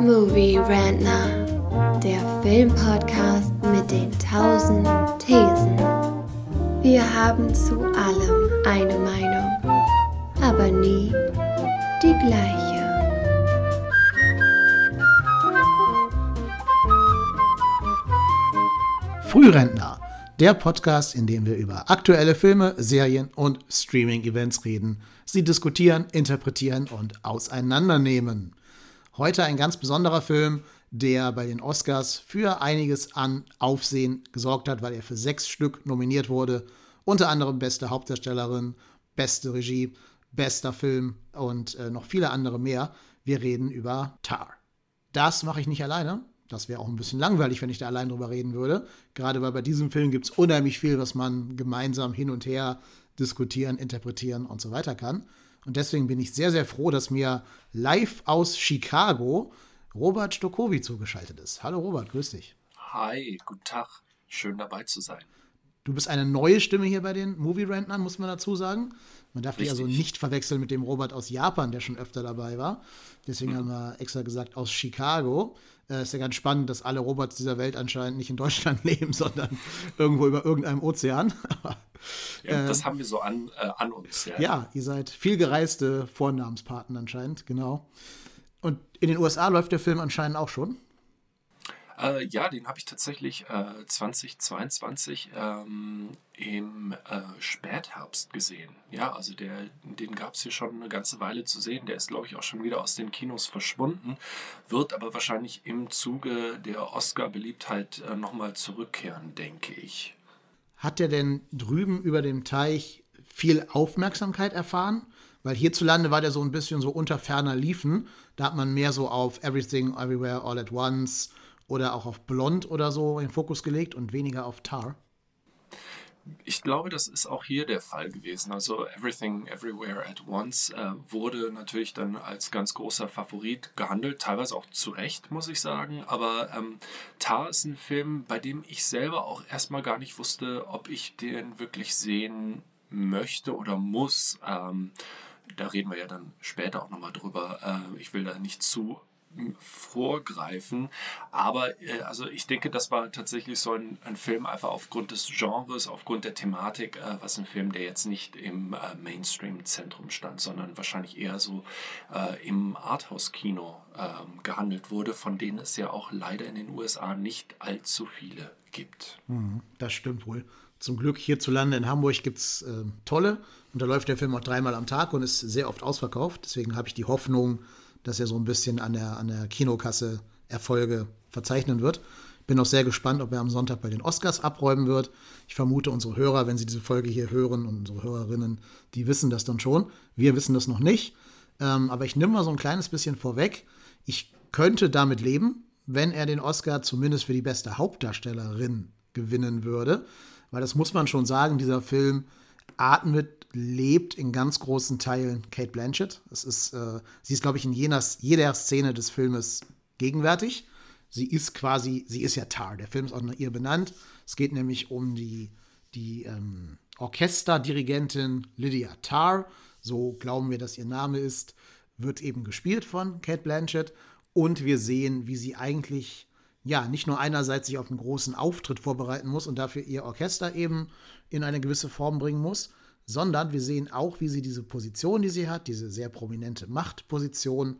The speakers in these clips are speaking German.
Movie Rantner, der Filmpodcast mit den tausend Thesen. Wir haben zu allem eine Meinung, aber nie die gleiche. Frührentner, der Podcast, in dem wir über aktuelle Filme, Serien und Streaming-Events reden, sie diskutieren, interpretieren und auseinandernehmen. Heute ein ganz besonderer Film, der bei den Oscars für einiges an Aufsehen gesorgt hat, weil er für sechs Stück nominiert wurde. Unter anderem beste Hauptdarstellerin, beste Regie, bester Film und äh, noch viele andere mehr. Wir reden über Tar. Das mache ich nicht alleine. Das wäre auch ein bisschen langweilig, wenn ich da allein drüber reden würde. Gerade weil bei diesem Film gibt es unheimlich viel, was man gemeinsam hin und her diskutieren, interpretieren und so weiter kann. Und deswegen bin ich sehr, sehr froh, dass mir live aus Chicago Robert Stokowi zugeschaltet ist. Hallo Robert, grüß dich. Hi, guten Tag. Schön dabei zu sein. Du bist eine neue Stimme hier bei den Movie Rentnern, muss man dazu sagen. Man darf dich also nicht verwechseln mit dem Robert aus Japan, der schon öfter dabei war. Deswegen mhm. haben wir extra gesagt aus Chicago. Äh, ist ja ganz spannend, dass alle Robots dieser Welt anscheinend nicht in Deutschland leben, sondern irgendwo über irgendeinem Ozean. ja, äh, das haben wir so an, äh, an uns. Ja. ja, ihr seid viel gereiste Vornamenspaten anscheinend, genau. Und in den USA läuft der Film anscheinend auch schon. Äh, ja, den habe ich tatsächlich äh, 2022 ähm, im äh, Spätherbst gesehen. Ja, also der, den gab es hier schon eine ganze Weile zu sehen. Der ist, glaube ich, auch schon wieder aus den Kinos verschwunden, wird aber wahrscheinlich im Zuge der Oscar-Beliebtheit äh, nochmal zurückkehren, denke ich. Hat der denn drüben über dem Teich viel Aufmerksamkeit erfahren? Weil hierzulande war der so ein bisschen so unter ferner Liefen. Da hat man mehr so auf Everything, Everywhere, All at Once oder auch auf Blond oder so den Fokus gelegt und weniger auf Tar? Ich glaube, das ist auch hier der Fall gewesen. Also Everything Everywhere at Once äh, wurde natürlich dann als ganz großer Favorit gehandelt, teilweise auch zu Recht, muss ich sagen. Aber ähm, Tar ist ein Film, bei dem ich selber auch erstmal gar nicht wusste, ob ich den wirklich sehen möchte oder muss. Ähm, da reden wir ja dann später auch nochmal drüber. Äh, ich will da nicht zu vorgreifen. Aber äh, also ich denke, das war tatsächlich so ein, ein, Film einfach aufgrund des Genres, aufgrund der Thematik, äh, was ein Film, der jetzt nicht im äh, Mainstream-Zentrum stand, sondern wahrscheinlich eher so äh, im Arthouse-Kino ähm, gehandelt wurde, von denen es ja auch leider in den USA nicht allzu viele gibt. Mhm, das stimmt wohl. Zum Glück hierzulande in Hamburg gibt es äh, tolle und da läuft der Film auch dreimal am Tag und ist sehr oft ausverkauft. Deswegen habe ich die Hoffnung, dass er so ein bisschen an der, an der Kinokasse Erfolge verzeichnen wird. Bin auch sehr gespannt, ob er am Sonntag bei den Oscars abräumen wird. Ich vermute, unsere Hörer, wenn sie diese Folge hier hören und unsere Hörerinnen, die wissen das dann schon. Wir wissen das noch nicht. Ähm, aber ich nehme mal so ein kleines bisschen vorweg. Ich könnte damit leben, wenn er den Oscar zumindest für die beste Hauptdarstellerin gewinnen würde. Weil das muss man schon sagen, dieser Film atmet lebt in ganz großen Teilen Kate Blanchett. Es ist, äh, sie ist, glaube ich, in jener, jeder Szene des Filmes gegenwärtig. Sie ist quasi, sie ist ja Tar. Der Film ist auch nach ihr benannt. Es geht nämlich um die, die ähm, Orchesterdirigentin Lydia Tarr. So glauben wir, dass ihr Name ist. Wird eben gespielt von Kate Blanchett. Und wir sehen, wie sie eigentlich ja, nicht nur einerseits sich auf einen großen Auftritt vorbereiten muss und dafür ihr Orchester eben in eine gewisse Form bringen muss, sondern wir sehen auch, wie sie diese Position, die sie hat, diese sehr prominente Machtposition,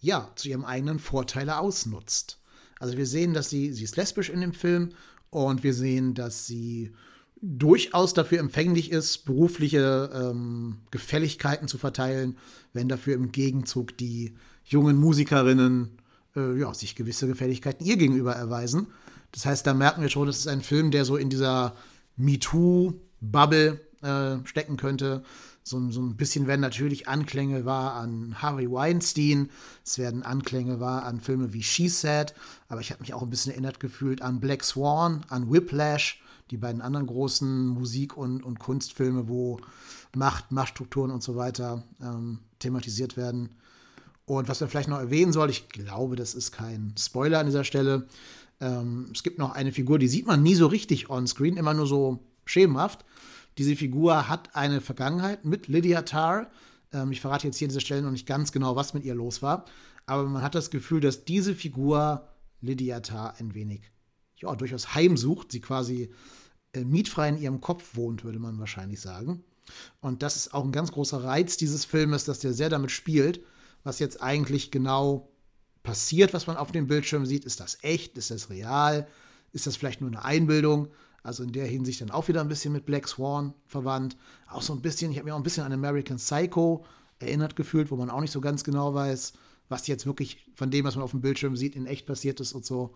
ja, zu ihrem eigenen Vorteile ausnutzt. Also wir sehen, dass sie, sie ist lesbisch in dem Film und wir sehen, dass sie durchaus dafür empfänglich ist, berufliche ähm, Gefälligkeiten zu verteilen, wenn dafür im Gegenzug die jungen Musikerinnen äh, ja, sich gewisse Gefälligkeiten ihr gegenüber erweisen. Das heißt, da merken wir schon, das ist ein Film, der so in dieser MeToo-Bubble äh, stecken könnte. So, so ein bisschen werden natürlich Anklänge wahr an Harvey Weinstein, es werden Anklänge wahr an Filme wie She Said, aber ich habe mich auch ein bisschen erinnert gefühlt an Black Swan, an Whiplash, die beiden anderen großen Musik- und, und Kunstfilme, wo Macht, Machtstrukturen und so weiter ähm, thematisiert werden. Und was man vielleicht noch erwähnen soll, ich glaube, das ist kein Spoiler an dieser Stelle. Ähm, es gibt noch eine Figur, die sieht man nie so richtig on-screen, immer nur so schemenhaft. Diese Figur hat eine Vergangenheit mit Lydia Tarr. Ähm, ich verrate jetzt hier an dieser Stelle noch nicht ganz genau, was mit ihr los war. aber man hat das Gefühl, dass diese Figur Lydia Tarr ein wenig, ja, durchaus heimsucht. Sie quasi äh, mietfrei in ihrem Kopf wohnt, würde man wahrscheinlich sagen. Und das ist auch ein ganz großer Reiz dieses Filmes, dass der sehr damit spielt, was jetzt eigentlich genau passiert, was man auf dem Bildschirm sieht. Ist das echt? Ist das real? Ist das vielleicht nur eine Einbildung? Also in der Hinsicht dann auch wieder ein bisschen mit Black Swan verwandt. Auch so ein bisschen, ich habe mich auch ein bisschen an American Psycho erinnert gefühlt, wo man auch nicht so ganz genau weiß, was jetzt wirklich von dem, was man auf dem Bildschirm sieht, in echt passiert ist und so.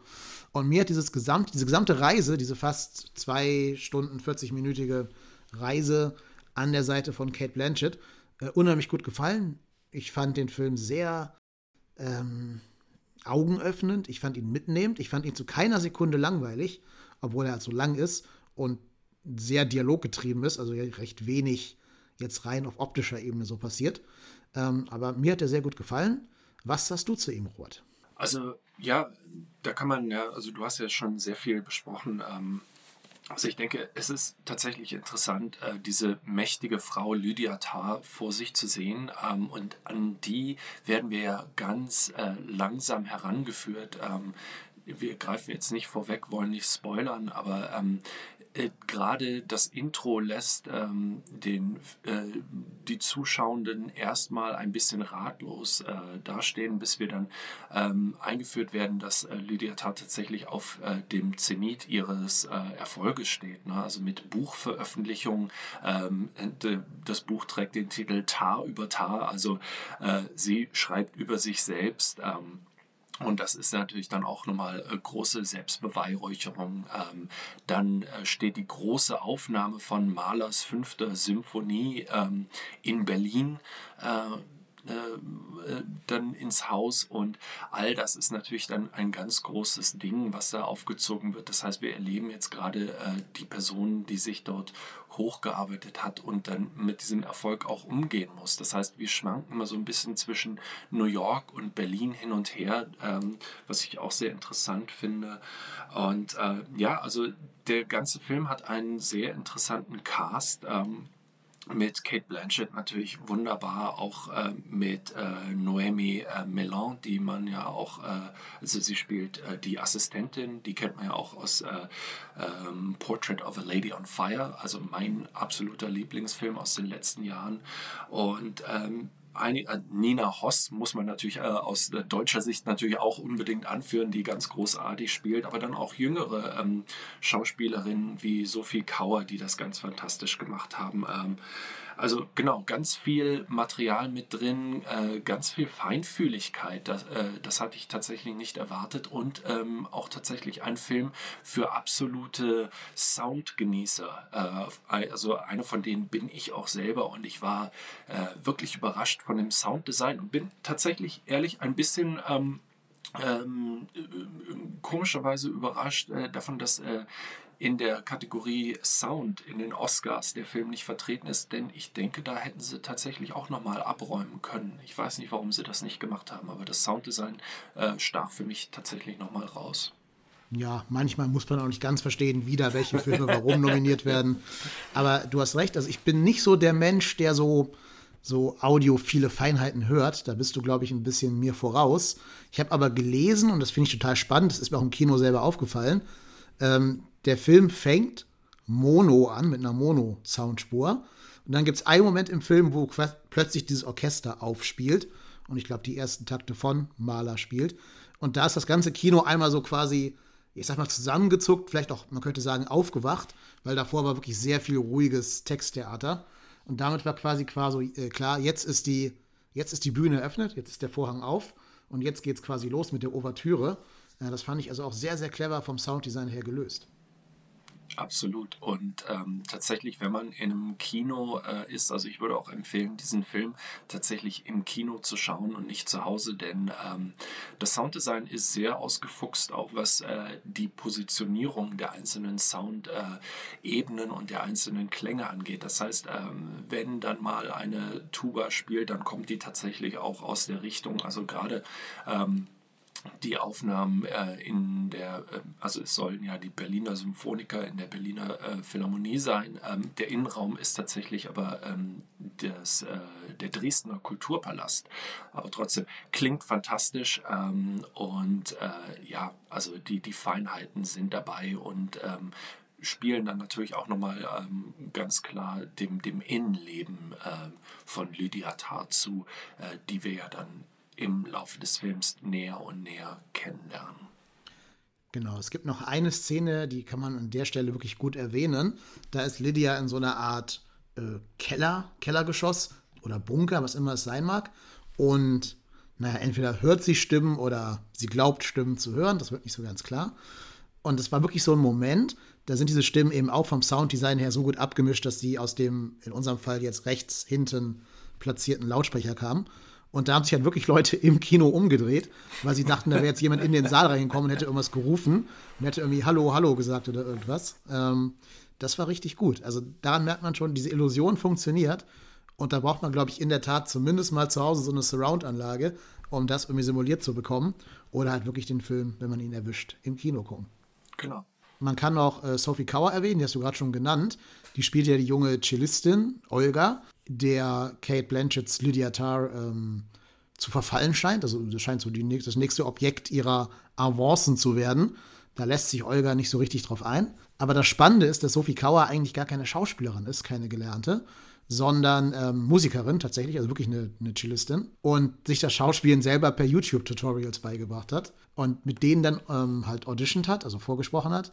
Und mir hat dieses gesamt, diese gesamte Reise, diese fast zwei Stunden, 40-minütige Reise an der Seite von Kate Blanchett äh, unheimlich gut gefallen. Ich fand den Film sehr ähm, augenöffnend, ich fand ihn mitnehmend, ich fand ihn zu keiner Sekunde langweilig, obwohl er halt so lang ist und sehr dialoggetrieben ist, also recht wenig jetzt rein auf optischer Ebene so passiert. Ähm, aber mir hat er sehr gut gefallen. Was sagst du zu ihm, Robert? Also ja, da kann man ja, also du hast ja schon sehr viel besprochen. Ähm, also ich denke, es ist tatsächlich interessant, äh, diese mächtige Frau Lydia Tarr vor sich zu sehen. Ähm, und an die werden wir ja ganz äh, langsam herangeführt. Ähm, wir greifen jetzt nicht vorweg, wollen nicht spoilern, aber ähm, äh, gerade das Intro lässt ähm, den, äh, die Zuschauenden erstmal ein bisschen ratlos äh, dastehen, bis wir dann ähm, eingeführt werden, dass äh, Lydia Tarr tatsächlich auf äh, dem Zenit ihres äh, Erfolges steht. Ne? Also mit Buchveröffentlichung. Ähm, das Buch trägt den Titel Tar über Tar, also sie schreibt über sich selbst. Ähm, und das ist natürlich dann auch nochmal äh, große Selbstbeweihräucherung. Ähm, dann äh, steht die große Aufnahme von Mahlers fünfter Symphonie ähm, in Berlin. Äh, äh, äh, dann ins Haus und all das ist natürlich dann ein ganz großes Ding, was da aufgezogen wird. Das heißt, wir erleben jetzt gerade äh, die Person, die sich dort hochgearbeitet hat und dann mit diesem Erfolg auch umgehen muss. Das heißt, wir schwanken immer so ein bisschen zwischen New York und Berlin hin und her, ähm, was ich auch sehr interessant finde. Und äh, ja, also der ganze Film hat einen sehr interessanten Cast. Ähm, mit Kate Blanchett natürlich wunderbar, auch äh, mit äh, Noemi äh, Melan, die man ja auch, äh, also sie spielt äh, die Assistentin, die kennt man ja auch aus äh, ähm, Portrait of a Lady on Fire, also mein absoluter Lieblingsfilm aus den letzten Jahren. Und ähm, äh, Nina Hoss muss man natürlich äh, aus deutscher Sicht natürlich auch unbedingt anführen, die ganz großartig spielt, aber dann auch jüngere ähm, Schauspielerinnen wie Sophie Kauer, die das ganz fantastisch gemacht haben. Ähm, also genau, ganz viel Material mit drin, äh, ganz viel Feinfühligkeit. Das, äh, das hatte ich tatsächlich nicht erwartet und ähm, auch tatsächlich ein Film für absolute Soundgenießer. Äh, also einer von denen bin ich auch selber und ich war äh, wirklich überrascht von dem Sounddesign und bin tatsächlich ehrlich ein bisschen ähm, ähm, äh, komischerweise überrascht äh, davon, dass äh, in der Kategorie Sound in den Oscars der Film nicht vertreten ist, denn ich denke, da hätten sie tatsächlich auch nochmal abräumen können. Ich weiß nicht, warum sie das nicht gemacht haben, aber das Sounddesign äh, stach für mich tatsächlich nochmal raus. Ja, manchmal muss man auch nicht ganz verstehen, wie da welche Filme warum nominiert werden. Aber du hast recht, also ich bin nicht so der Mensch, der so, so audiophile Feinheiten hört. Da bist du, glaube ich, ein bisschen mir voraus. Ich habe aber gelesen, und das finde ich total spannend, das ist mir auch im Kino selber aufgefallen, ähm, der Film fängt Mono an, mit einer Mono-Soundspur. Und dann gibt es einen Moment im Film, wo plötzlich dieses Orchester aufspielt. Und ich glaube, die ersten Takte von Mahler spielt. Und da ist das ganze Kino einmal so quasi, ich sag mal, zusammengezuckt, vielleicht auch, man könnte sagen, aufgewacht, weil davor war wirklich sehr viel ruhiges Texttheater. Und damit war quasi quasi äh, klar, jetzt ist die, jetzt ist die Bühne eröffnet, jetzt ist der Vorhang auf und jetzt geht es quasi los mit der Ouvertüre. Ja, das fand ich also auch sehr, sehr clever vom Sounddesign her gelöst. Absolut. Und ähm, tatsächlich, wenn man in einem Kino äh, ist, also ich würde auch empfehlen, diesen Film tatsächlich im Kino zu schauen und nicht zu Hause, denn ähm, das Sounddesign ist sehr ausgefuchst, auch was äh, die Positionierung der einzelnen Soundebenen äh, und der einzelnen Klänge angeht. Das heißt, ähm, wenn dann mal eine Tuba spielt, dann kommt die tatsächlich auch aus der Richtung, also gerade ähm, die Aufnahmen äh, in der, äh, also es sollen ja die Berliner Symphoniker in der Berliner äh, Philharmonie sein. Ähm, der Innenraum ist tatsächlich aber ähm, das, äh, der Dresdner Kulturpalast. Aber trotzdem klingt fantastisch ähm, und äh, ja, also die, die Feinheiten sind dabei und ähm, spielen dann natürlich auch nochmal ähm, ganz klar dem, dem Innenleben äh, von Lydia Tarr zu, äh, die wir ja dann im Laufe des Films näher und näher kennenlernen. Genau, es gibt noch eine Szene, die kann man an der Stelle wirklich gut erwähnen. Da ist Lydia in so einer Art äh, Keller, Kellergeschoss oder Bunker, was immer es sein mag. Und naja, entweder hört sie Stimmen oder sie glaubt Stimmen zu hören, das wird nicht so ganz klar. Und es war wirklich so ein Moment, da sind diese Stimmen eben auch vom Sounddesign her so gut abgemischt, dass sie aus dem, in unserem Fall jetzt rechts hinten platzierten Lautsprecher kamen. Und da haben sich halt wirklich Leute im Kino umgedreht, weil sie dachten, da wäre jetzt jemand in den Saal reingekommen und hätte irgendwas gerufen und hätte irgendwie Hallo, Hallo gesagt oder irgendwas. Ähm, das war richtig gut. Also daran merkt man schon, diese Illusion funktioniert. Und da braucht man, glaube ich, in der Tat zumindest mal zu Hause so eine Surround-Anlage, um das irgendwie simuliert zu bekommen. Oder halt wirklich den Film, wenn man ihn erwischt, im Kino gucken. Genau. Man kann auch äh, Sophie Kauer erwähnen, die hast du gerade schon genannt. Die spielt ja die junge Cellistin, Olga, der Kate Blanchetts Lydia Tarr ähm, zu verfallen scheint. Also das scheint so die, das nächste Objekt ihrer Avancen zu werden. Da lässt sich Olga nicht so richtig drauf ein. Aber das Spannende ist, dass Sophie Kauer eigentlich gar keine Schauspielerin ist, keine gelernte, sondern ähm, Musikerin tatsächlich, also wirklich eine, eine Cellistin und sich das Schauspielen selber per YouTube-Tutorials beigebracht hat und mit denen dann ähm, halt auditioned hat, also vorgesprochen hat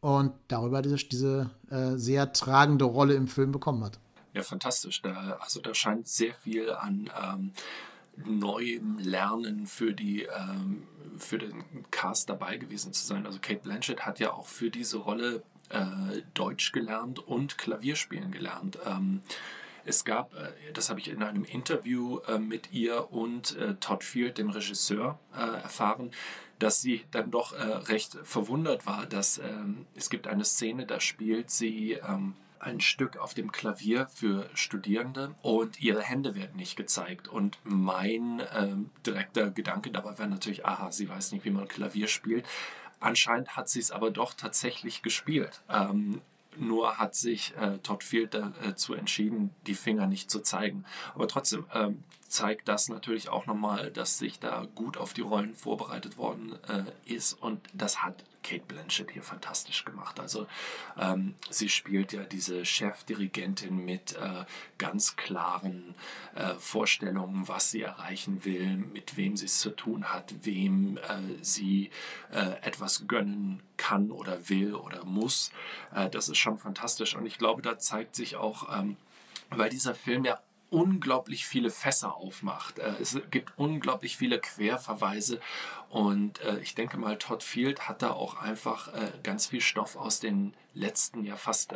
und darüber diese, diese äh, sehr tragende Rolle im Film bekommen hat. Ja, fantastisch. Da, also da scheint sehr viel an ähm, neuem Lernen für, die, ähm, für den Cast dabei gewesen zu sein. Also Kate Blanchett hat ja auch für diese Rolle äh, Deutsch gelernt und Klavierspielen gelernt. Ähm, es gab, äh, das habe ich in einem Interview äh, mit ihr und äh, Todd Field, dem Regisseur, erfahren, dass sie dann doch recht verwundert war, dass ähm, es gibt eine Szene, da spielt sie ähm, ein Stück auf dem Klavier für Studierende und ihre Hände werden nicht gezeigt. Und mein ähm, direkter Gedanke dabei war natürlich, aha, sie weiß nicht, wie man Klavier spielt. Anscheinend hat sie es aber doch tatsächlich gespielt. Ähm, nur hat sich äh, Todd Field dazu äh, entschieden, die Finger nicht zu zeigen. Aber trotzdem ähm, zeigt das natürlich auch nochmal, dass sich da gut auf die Rollen vorbereitet worden äh, ist. Und das hat Kate Blanchett hier fantastisch gemacht. Also ähm, sie spielt ja diese Chefdirigentin mit äh, ganz klaren äh, Vorstellungen, was sie erreichen will, mit wem sie es zu tun hat, wem äh, sie äh, etwas gönnen kann oder will oder muss. Äh, das ist schon fantastisch und ich glaube, da zeigt sich auch, ähm, weil dieser Film ja unglaublich viele Fässer aufmacht. Äh, es gibt unglaublich viele Querverweise und äh, ich denke mal, Todd Field hat da auch einfach äh, ganz viel Stoff aus den letzten ja fast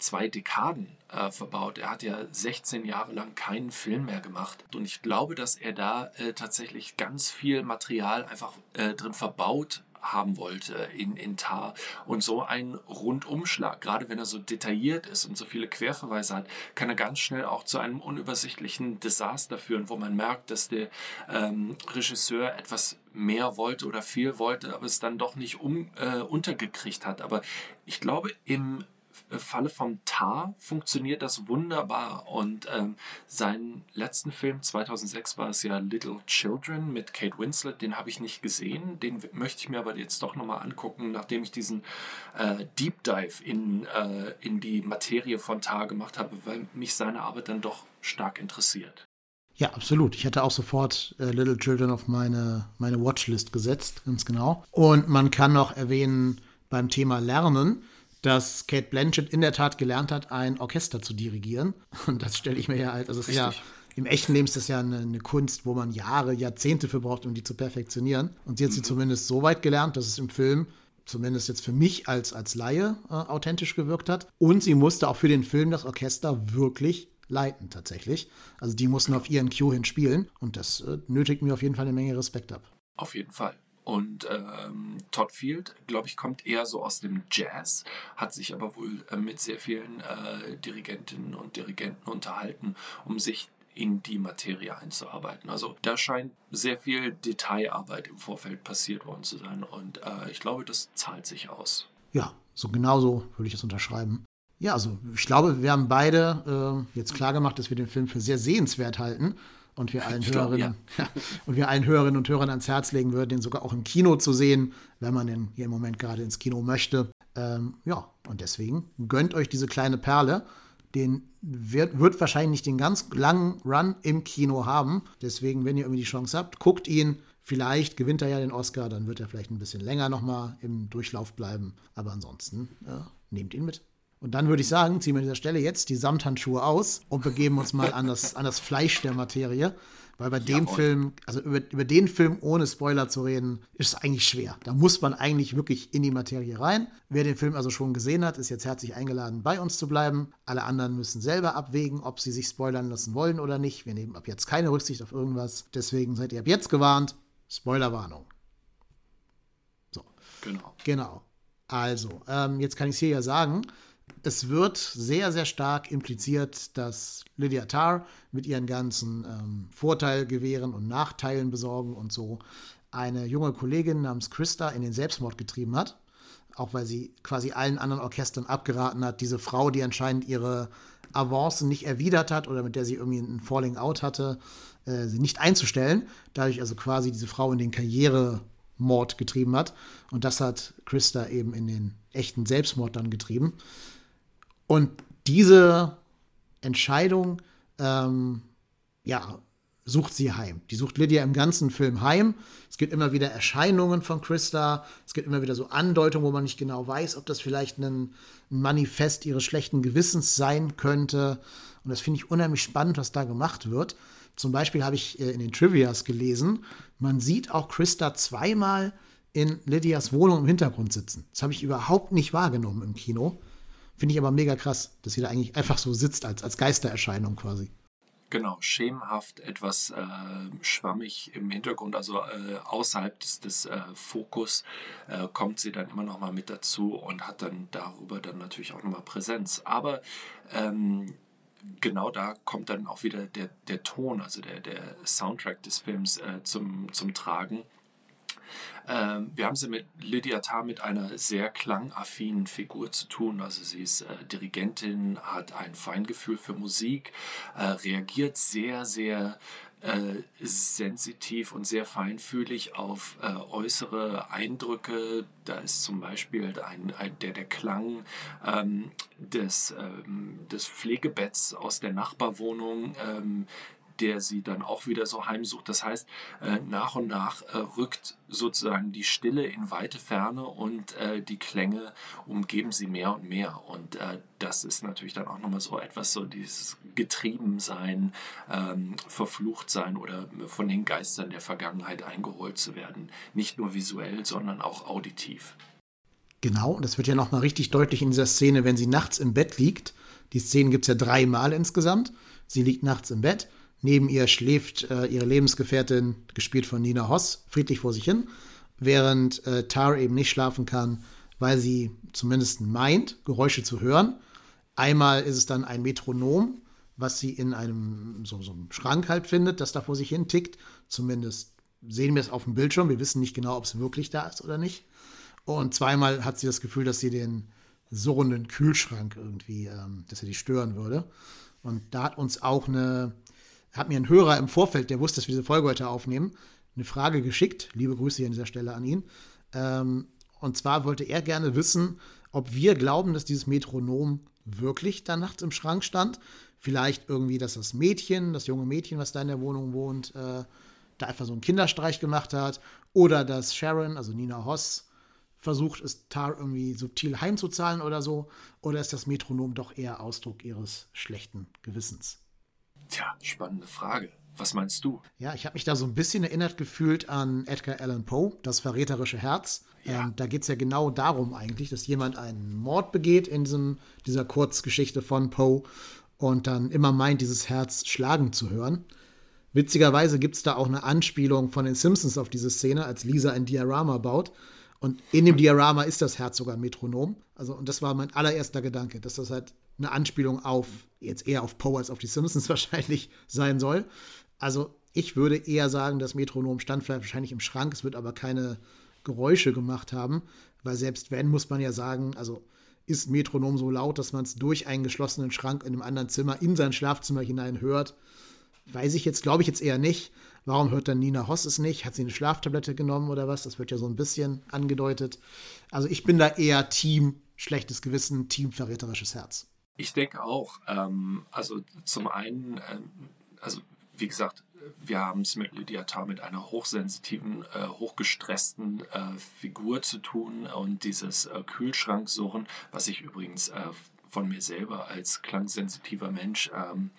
zwei Dekaden verbaut. Er hat ja 16 Jahre lang keinen Film mehr gemacht und ich glaube, dass er da tatsächlich ganz viel Material einfach drin verbaut haben wollte in, in Tar. Und so ein Rundumschlag, gerade wenn er so detailliert ist und so viele Querverweise hat, kann er ganz schnell auch zu einem unübersichtlichen Desaster führen, wo man merkt, dass der ähm, Regisseur etwas mehr wollte oder viel wollte, aber es dann doch nicht um, äh, untergekriegt hat. Aber ich glaube, im Falle vom Tar funktioniert das wunderbar. Und ähm, seinen letzten Film, 2006, war es ja Little Children mit Kate Winslet. Den habe ich nicht gesehen. Den möchte ich mir aber jetzt doch nochmal angucken, nachdem ich diesen äh, Deep Dive in, äh, in die Materie von Tar gemacht habe, weil mich seine Arbeit dann doch stark interessiert. Ja, absolut. Ich hätte auch sofort äh, Little Children auf meine, meine Watchlist gesetzt, ganz genau. Und man kann noch erwähnen, beim Thema Lernen, dass Kate Blanchett in der Tat gelernt hat, ein Orchester zu dirigieren. Und das stelle ich mir ja halt, also es ist ja im echten Leben ist das ja eine, eine, Kunst, wo man Jahre, Jahrzehnte für braucht, um die zu perfektionieren. Und sie hat mhm. sie zumindest so weit gelernt, dass es im Film zumindest jetzt für mich als, als Laie äh, authentisch gewirkt hat. Und sie musste auch für den Film das Orchester wirklich leiten, tatsächlich. Also die mussten auf ihren Cue hin spielen. Und das äh, nötigt mir auf jeden Fall eine Menge Respekt ab. Auf jeden Fall. Und ähm, Todd Field, glaube ich, kommt eher so aus dem Jazz, hat sich aber wohl äh, mit sehr vielen äh, Dirigentinnen und Dirigenten unterhalten, um sich in die Materie einzuarbeiten. Also da scheint sehr viel Detailarbeit im Vorfeld passiert worden zu sein und äh, ich glaube, das zahlt sich aus. Ja, so genauso würde ich es unterschreiben. Ja, also ich glaube, wir haben beide äh, jetzt klargemacht, dass wir den Film für sehr sehenswert halten und wir allen Hörerinnen ja. und wir allen Hörerinnen und Hörern ans Herz legen würden, den sogar auch im Kino zu sehen, wenn man den hier im Moment gerade ins Kino möchte. Ähm, ja, und deswegen gönnt euch diese kleine Perle. Den wird, wird wahrscheinlich nicht den ganz langen Run im Kino haben. Deswegen, wenn ihr irgendwie die Chance habt, guckt ihn. Vielleicht gewinnt er ja den Oscar, dann wird er vielleicht ein bisschen länger nochmal im Durchlauf bleiben. Aber ansonsten ja, nehmt ihn mit. Und dann würde ich sagen, ziehen wir an dieser Stelle jetzt die Samthandschuhe aus und begeben uns mal an das, an das Fleisch der Materie. Weil bei dem Jawohl. Film, also über, über den Film ohne Spoiler zu reden, ist eigentlich schwer. Da muss man eigentlich wirklich in die Materie rein. Wer den Film also schon gesehen hat, ist jetzt herzlich eingeladen, bei uns zu bleiben. Alle anderen müssen selber abwägen, ob sie sich spoilern lassen wollen oder nicht. Wir nehmen ab jetzt keine Rücksicht auf irgendwas. Deswegen seid ihr ab jetzt gewarnt. Spoilerwarnung. So. Genau. Genau. Also, ähm, jetzt kann ich es hier ja sagen es wird sehr, sehr stark impliziert, dass Lydia Tarr mit ihren ganzen ähm, Vorteilgewehren und Nachteilen besorgen und so eine junge Kollegin namens Christa in den Selbstmord getrieben hat. Auch weil sie quasi allen anderen Orchestern abgeraten hat, diese Frau, die anscheinend ihre Avancen nicht erwidert hat oder mit der sie irgendwie ein Falling Out hatte, äh, sie nicht einzustellen. Dadurch also quasi diese Frau in den Karrieremord getrieben hat. Und das hat Christa eben in den echten Selbstmord dann getrieben. Und diese Entscheidung, ähm, ja, sucht sie heim. Die sucht Lydia im ganzen Film heim. Es gibt immer wieder Erscheinungen von Christa. Es gibt immer wieder so Andeutungen, wo man nicht genau weiß, ob das vielleicht ein, Manifest ihres schlechten Gewissens sein könnte. Und das finde ich unheimlich spannend, was da gemacht wird. Zum Beispiel habe ich äh, in den Trivias gelesen, man sieht auch Christa zweimal in Lydias Wohnung im Hintergrund sitzen. Das habe ich überhaupt nicht wahrgenommen im Kino. Finde ich aber mega krass, dass sie da eigentlich einfach so sitzt als, als Geistererscheinung quasi. Genau, schemenhaft, etwas äh, schwammig im Hintergrund, also äh, außerhalb des, des äh, Fokus äh, kommt sie dann immer noch mal mit dazu und hat dann darüber dann natürlich auch noch mal Präsenz. Aber ähm, genau da kommt dann auch wieder der, der Ton, also der, der Soundtrack des Films äh, zum, zum Tragen ähm, wir haben sie mit Lydia Tarr mit einer sehr klangaffinen Figur zu tun. Also sie ist äh, Dirigentin, hat ein Feingefühl für Musik, äh, reagiert sehr, sehr äh, sensitiv und sehr feinfühlig auf äh, äußere Eindrücke. Da ist zum Beispiel ein, ein der, der Klang ähm, des, ähm, des Pflegebetts aus der Nachbarwohnung, ähm, der sie dann auch wieder so heimsucht. Das heißt, äh, nach und nach äh, rückt sozusagen die Stille in weite Ferne und äh, die Klänge umgeben sie mehr und mehr. Und äh, das ist natürlich dann auch nochmal so etwas, so dieses Getriebensein, ähm, verflucht sein oder von den Geistern der Vergangenheit eingeholt zu werden. Nicht nur visuell, sondern auch auditiv. Genau, und das wird ja nochmal richtig deutlich in dieser Szene, wenn sie nachts im Bett liegt. Die Szenen gibt es ja dreimal insgesamt. Sie liegt nachts im Bett Neben ihr schläft äh, ihre Lebensgefährtin, gespielt von Nina Hoss, friedlich vor sich hin, während äh, Tar eben nicht schlafen kann, weil sie zumindest meint, Geräusche zu hören. Einmal ist es dann ein Metronom, was sie in einem so, so einem Schrank halt findet, das da vor sich hin tickt. Zumindest sehen wir es auf dem Bildschirm. Wir wissen nicht genau, ob es wirklich da ist oder nicht. Und zweimal hat sie das Gefühl, dass sie den surrenden Kühlschrank irgendwie, ähm, dass er die stören würde. Und da hat uns auch eine hat mir ein Hörer im Vorfeld, der wusste, dass wir diese Folge heute aufnehmen, eine Frage geschickt. Liebe Grüße hier an dieser Stelle an ihn. Ähm, und zwar wollte er gerne wissen, ob wir glauben, dass dieses Metronom wirklich da nachts im Schrank stand. Vielleicht irgendwie, dass das Mädchen, das junge Mädchen, was da in der Wohnung wohnt, äh, da einfach so einen Kinderstreich gemacht hat. Oder dass Sharon, also Nina Hoss, versucht, es Tar irgendwie subtil heimzuzahlen oder so. Oder ist das Metronom doch eher Ausdruck ihres schlechten Gewissens? Tja, spannende Frage. Was meinst du? Ja, ich habe mich da so ein bisschen erinnert gefühlt an Edgar Allan Poe, das verräterische Herz. Ja. Ähm, da geht es ja genau darum eigentlich, dass jemand einen Mord begeht in diesem, dieser Kurzgeschichte von Poe und dann immer meint, dieses Herz schlagen zu hören. Witzigerweise gibt es da auch eine Anspielung von den Simpsons auf diese Szene, als Lisa ein Diorama baut. Und in dem Diorama ist das Herz sogar ein Metronom. Also, und das war mein allererster Gedanke, dass das halt eine Anspielung auf, jetzt eher auf Poe als auf die Simpsons wahrscheinlich sein soll. Also ich würde eher sagen, das Metronom stand vielleicht wahrscheinlich im Schrank, es wird aber keine Geräusche gemacht haben, weil selbst wenn, muss man ja sagen, also ist Metronom so laut, dass man es durch einen geschlossenen Schrank in einem anderen Zimmer in sein Schlafzimmer hinein hört. Weiß ich jetzt, glaube ich jetzt eher nicht. Warum hört dann Nina Hoss es nicht? Hat sie eine Schlaftablette genommen oder was? Das wird ja so ein bisschen angedeutet. Also ich bin da eher Team schlechtes Gewissen, Team verräterisches Herz. Ich denke auch. Ähm, also zum einen, ähm, also wie gesagt, wir haben es mit Lydia Tarr mit einer hochsensitiven, äh, hochgestressten äh, Figur zu tun und dieses äh, Kühlschranksurren, was ich übrigens äh, von mir selber als klangsensitiver Mensch ähm,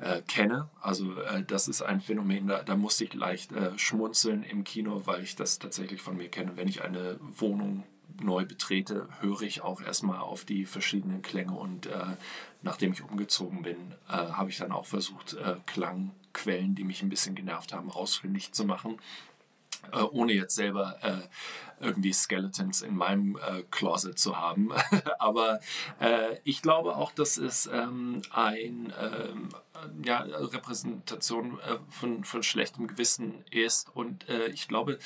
äh, kenne. Also äh, das ist ein Phänomen, da, da musste ich leicht äh, schmunzeln im Kino, weil ich das tatsächlich von mir kenne. Wenn ich eine Wohnung neu betrete, höre ich auch erstmal auf die verschiedenen Klänge und äh, nachdem ich umgezogen bin, äh, habe ich dann auch versucht, äh, Klangquellen, die mich ein bisschen genervt haben, ausfindig zu machen. Äh, ohne jetzt selber äh, irgendwie Skeletons in meinem äh, Closet zu haben. Aber äh, ich glaube auch, dass es ähm, ein ähm, ja, Repräsentation äh, von, von schlechtem Gewissen ist. Und äh, ich glaube,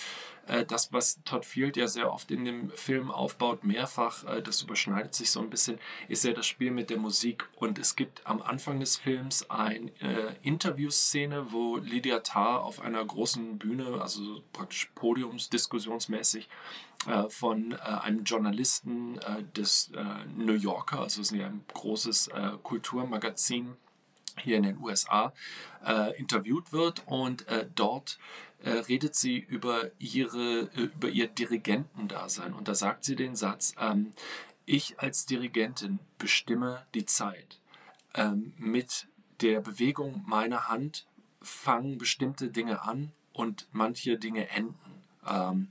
das, was Todd Field ja sehr oft in dem Film aufbaut, mehrfach, das überschneidet sich so ein bisschen, ist ja das Spiel mit der Musik. Und es gibt am Anfang des Films eine Interviewszene, wo Lydia Tarr auf einer großen Bühne, also praktisch podiumsdiskussionsmäßig, äh, von äh, einem Journalisten äh, des New Yorker, also ist ja ein großes Kulturmagazin hier in den USA, interviewt wird und dort redet sie über, ihre, über ihr Dirigentendasein. Und da sagt sie den Satz, ähm, ich als Dirigentin bestimme die Zeit. Ähm, mit der Bewegung meiner Hand fangen bestimmte Dinge an und manche Dinge enden. Ähm,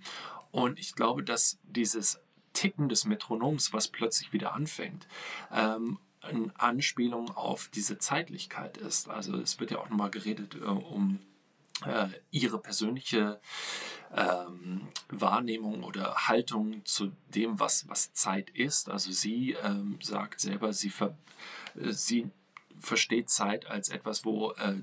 und ich glaube, dass dieses Ticken des Metronoms, was plötzlich wieder anfängt, ähm, eine Anspielung auf diese Zeitlichkeit ist. Also es wird ja auch nochmal geredet äh, um äh, ihre persönliche ähm, Wahrnehmung oder Haltung zu dem, was, was Zeit ist. Also sie ähm, sagt selber, sie, ver, äh, sie versteht Zeit als etwas, wo äh,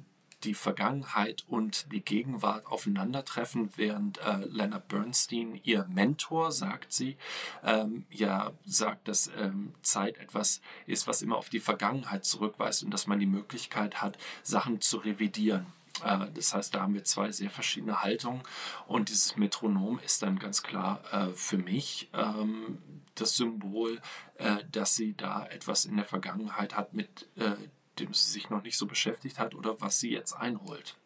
die Vergangenheit und die Gegenwart aufeinandertreffen, während äh, Leonard Bernstein, ihr Mentor, sagt sie, ähm, ja sagt, dass ähm, Zeit etwas ist, was immer auf die Vergangenheit zurückweist und dass man die Möglichkeit hat, Sachen zu revidieren. Das heißt, da haben wir zwei sehr verschiedene Haltungen und dieses Metronom ist dann ganz klar äh, für mich ähm, das Symbol, äh, dass sie da etwas in der Vergangenheit hat mit äh, dem sie sich noch nicht so beschäftigt hat oder was sie jetzt einholt.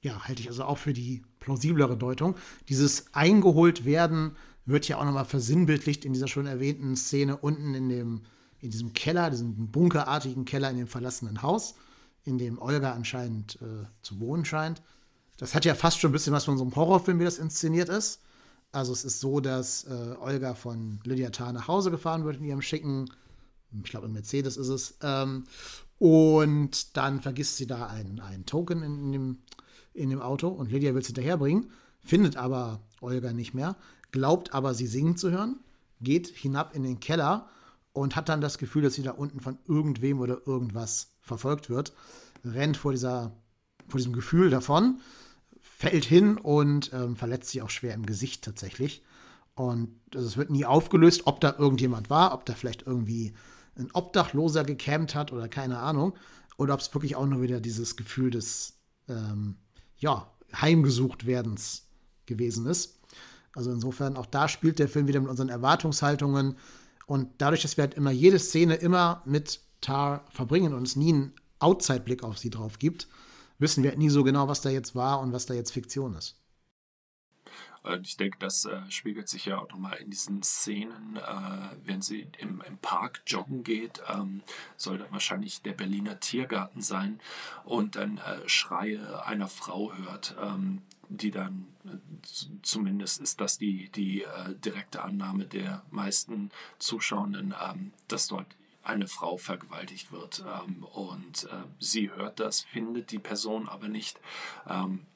Ja, halte ich also auch für die plausiblere Deutung. Dieses eingeholt werden wird ja auch nochmal versinnbildlicht in dieser schon erwähnten Szene unten in dem in diesem Keller, diesem bunkerartigen Keller in dem verlassenen Haus, in dem Olga anscheinend äh, zu wohnen scheint. Das hat ja fast schon ein bisschen was von so einem Horrorfilm, wie das inszeniert ist. Also es ist so, dass äh, Olga von Lydia Tarr nach Hause gefahren wird in ihrem schicken, ich glaube, ein Mercedes ist es, ähm, und dann vergisst sie da einen, einen Token in, in, dem, in dem Auto und Lydia will es hinterherbringen, findet aber Olga nicht mehr, glaubt aber, sie singen zu hören, geht hinab in den Keller und hat dann das Gefühl, dass sie da unten von irgendwem oder irgendwas verfolgt wird, rennt vor, dieser, vor diesem Gefühl davon, fällt hin und ähm, verletzt sich auch schwer im Gesicht tatsächlich. Und also es wird nie aufgelöst, ob da irgendjemand war, ob da vielleicht irgendwie ein Obdachloser gecampt hat oder keine Ahnung. Oder ob es wirklich auch nur wieder dieses Gefühl des, ähm, ja, heimgesucht gewesen ist. Also insofern, auch da spielt der Film wieder mit unseren Erwartungshaltungen. Und dadurch, dass wir halt immer jede Szene immer mit Tar verbringen und es nie einen Outside-Blick auf sie drauf gibt, wissen wir nie so genau, was da jetzt war und was da jetzt Fiktion ist. Und ich denke, das äh, spiegelt sich ja auch nochmal in diesen Szenen, äh, wenn sie im, im Park joggen geht, ähm, soll dann wahrscheinlich der Berliner Tiergarten sein und dann äh, Schreie einer Frau hört, ähm, die dann, äh, zumindest ist das die, die äh, direkte Annahme der meisten Zuschauenden, ähm, dass dort eine Frau vergewaltigt wird. Ähm, und äh, sie hört das, findet die Person aber nicht. Ähm,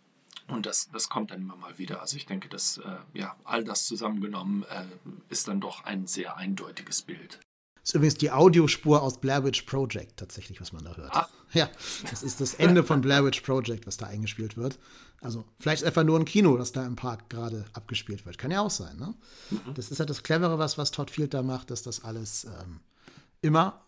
und das, das kommt dann immer mal wieder. Also ich denke, dass äh, ja, all das zusammengenommen äh, ist dann doch ein sehr eindeutiges Bild. ist übrigens die Audiospur aus Blair Witch Project tatsächlich, was man da hört. Ach. Ja, das ist das Ende von Blair Witch Project, was da eingespielt wird. Also vielleicht einfach nur ein Kino, das da im Park gerade abgespielt wird. Kann ja auch sein. Ne? Mhm. Das ist ja das Clevere, was, was Todd Field da macht, dass das alles ähm, immer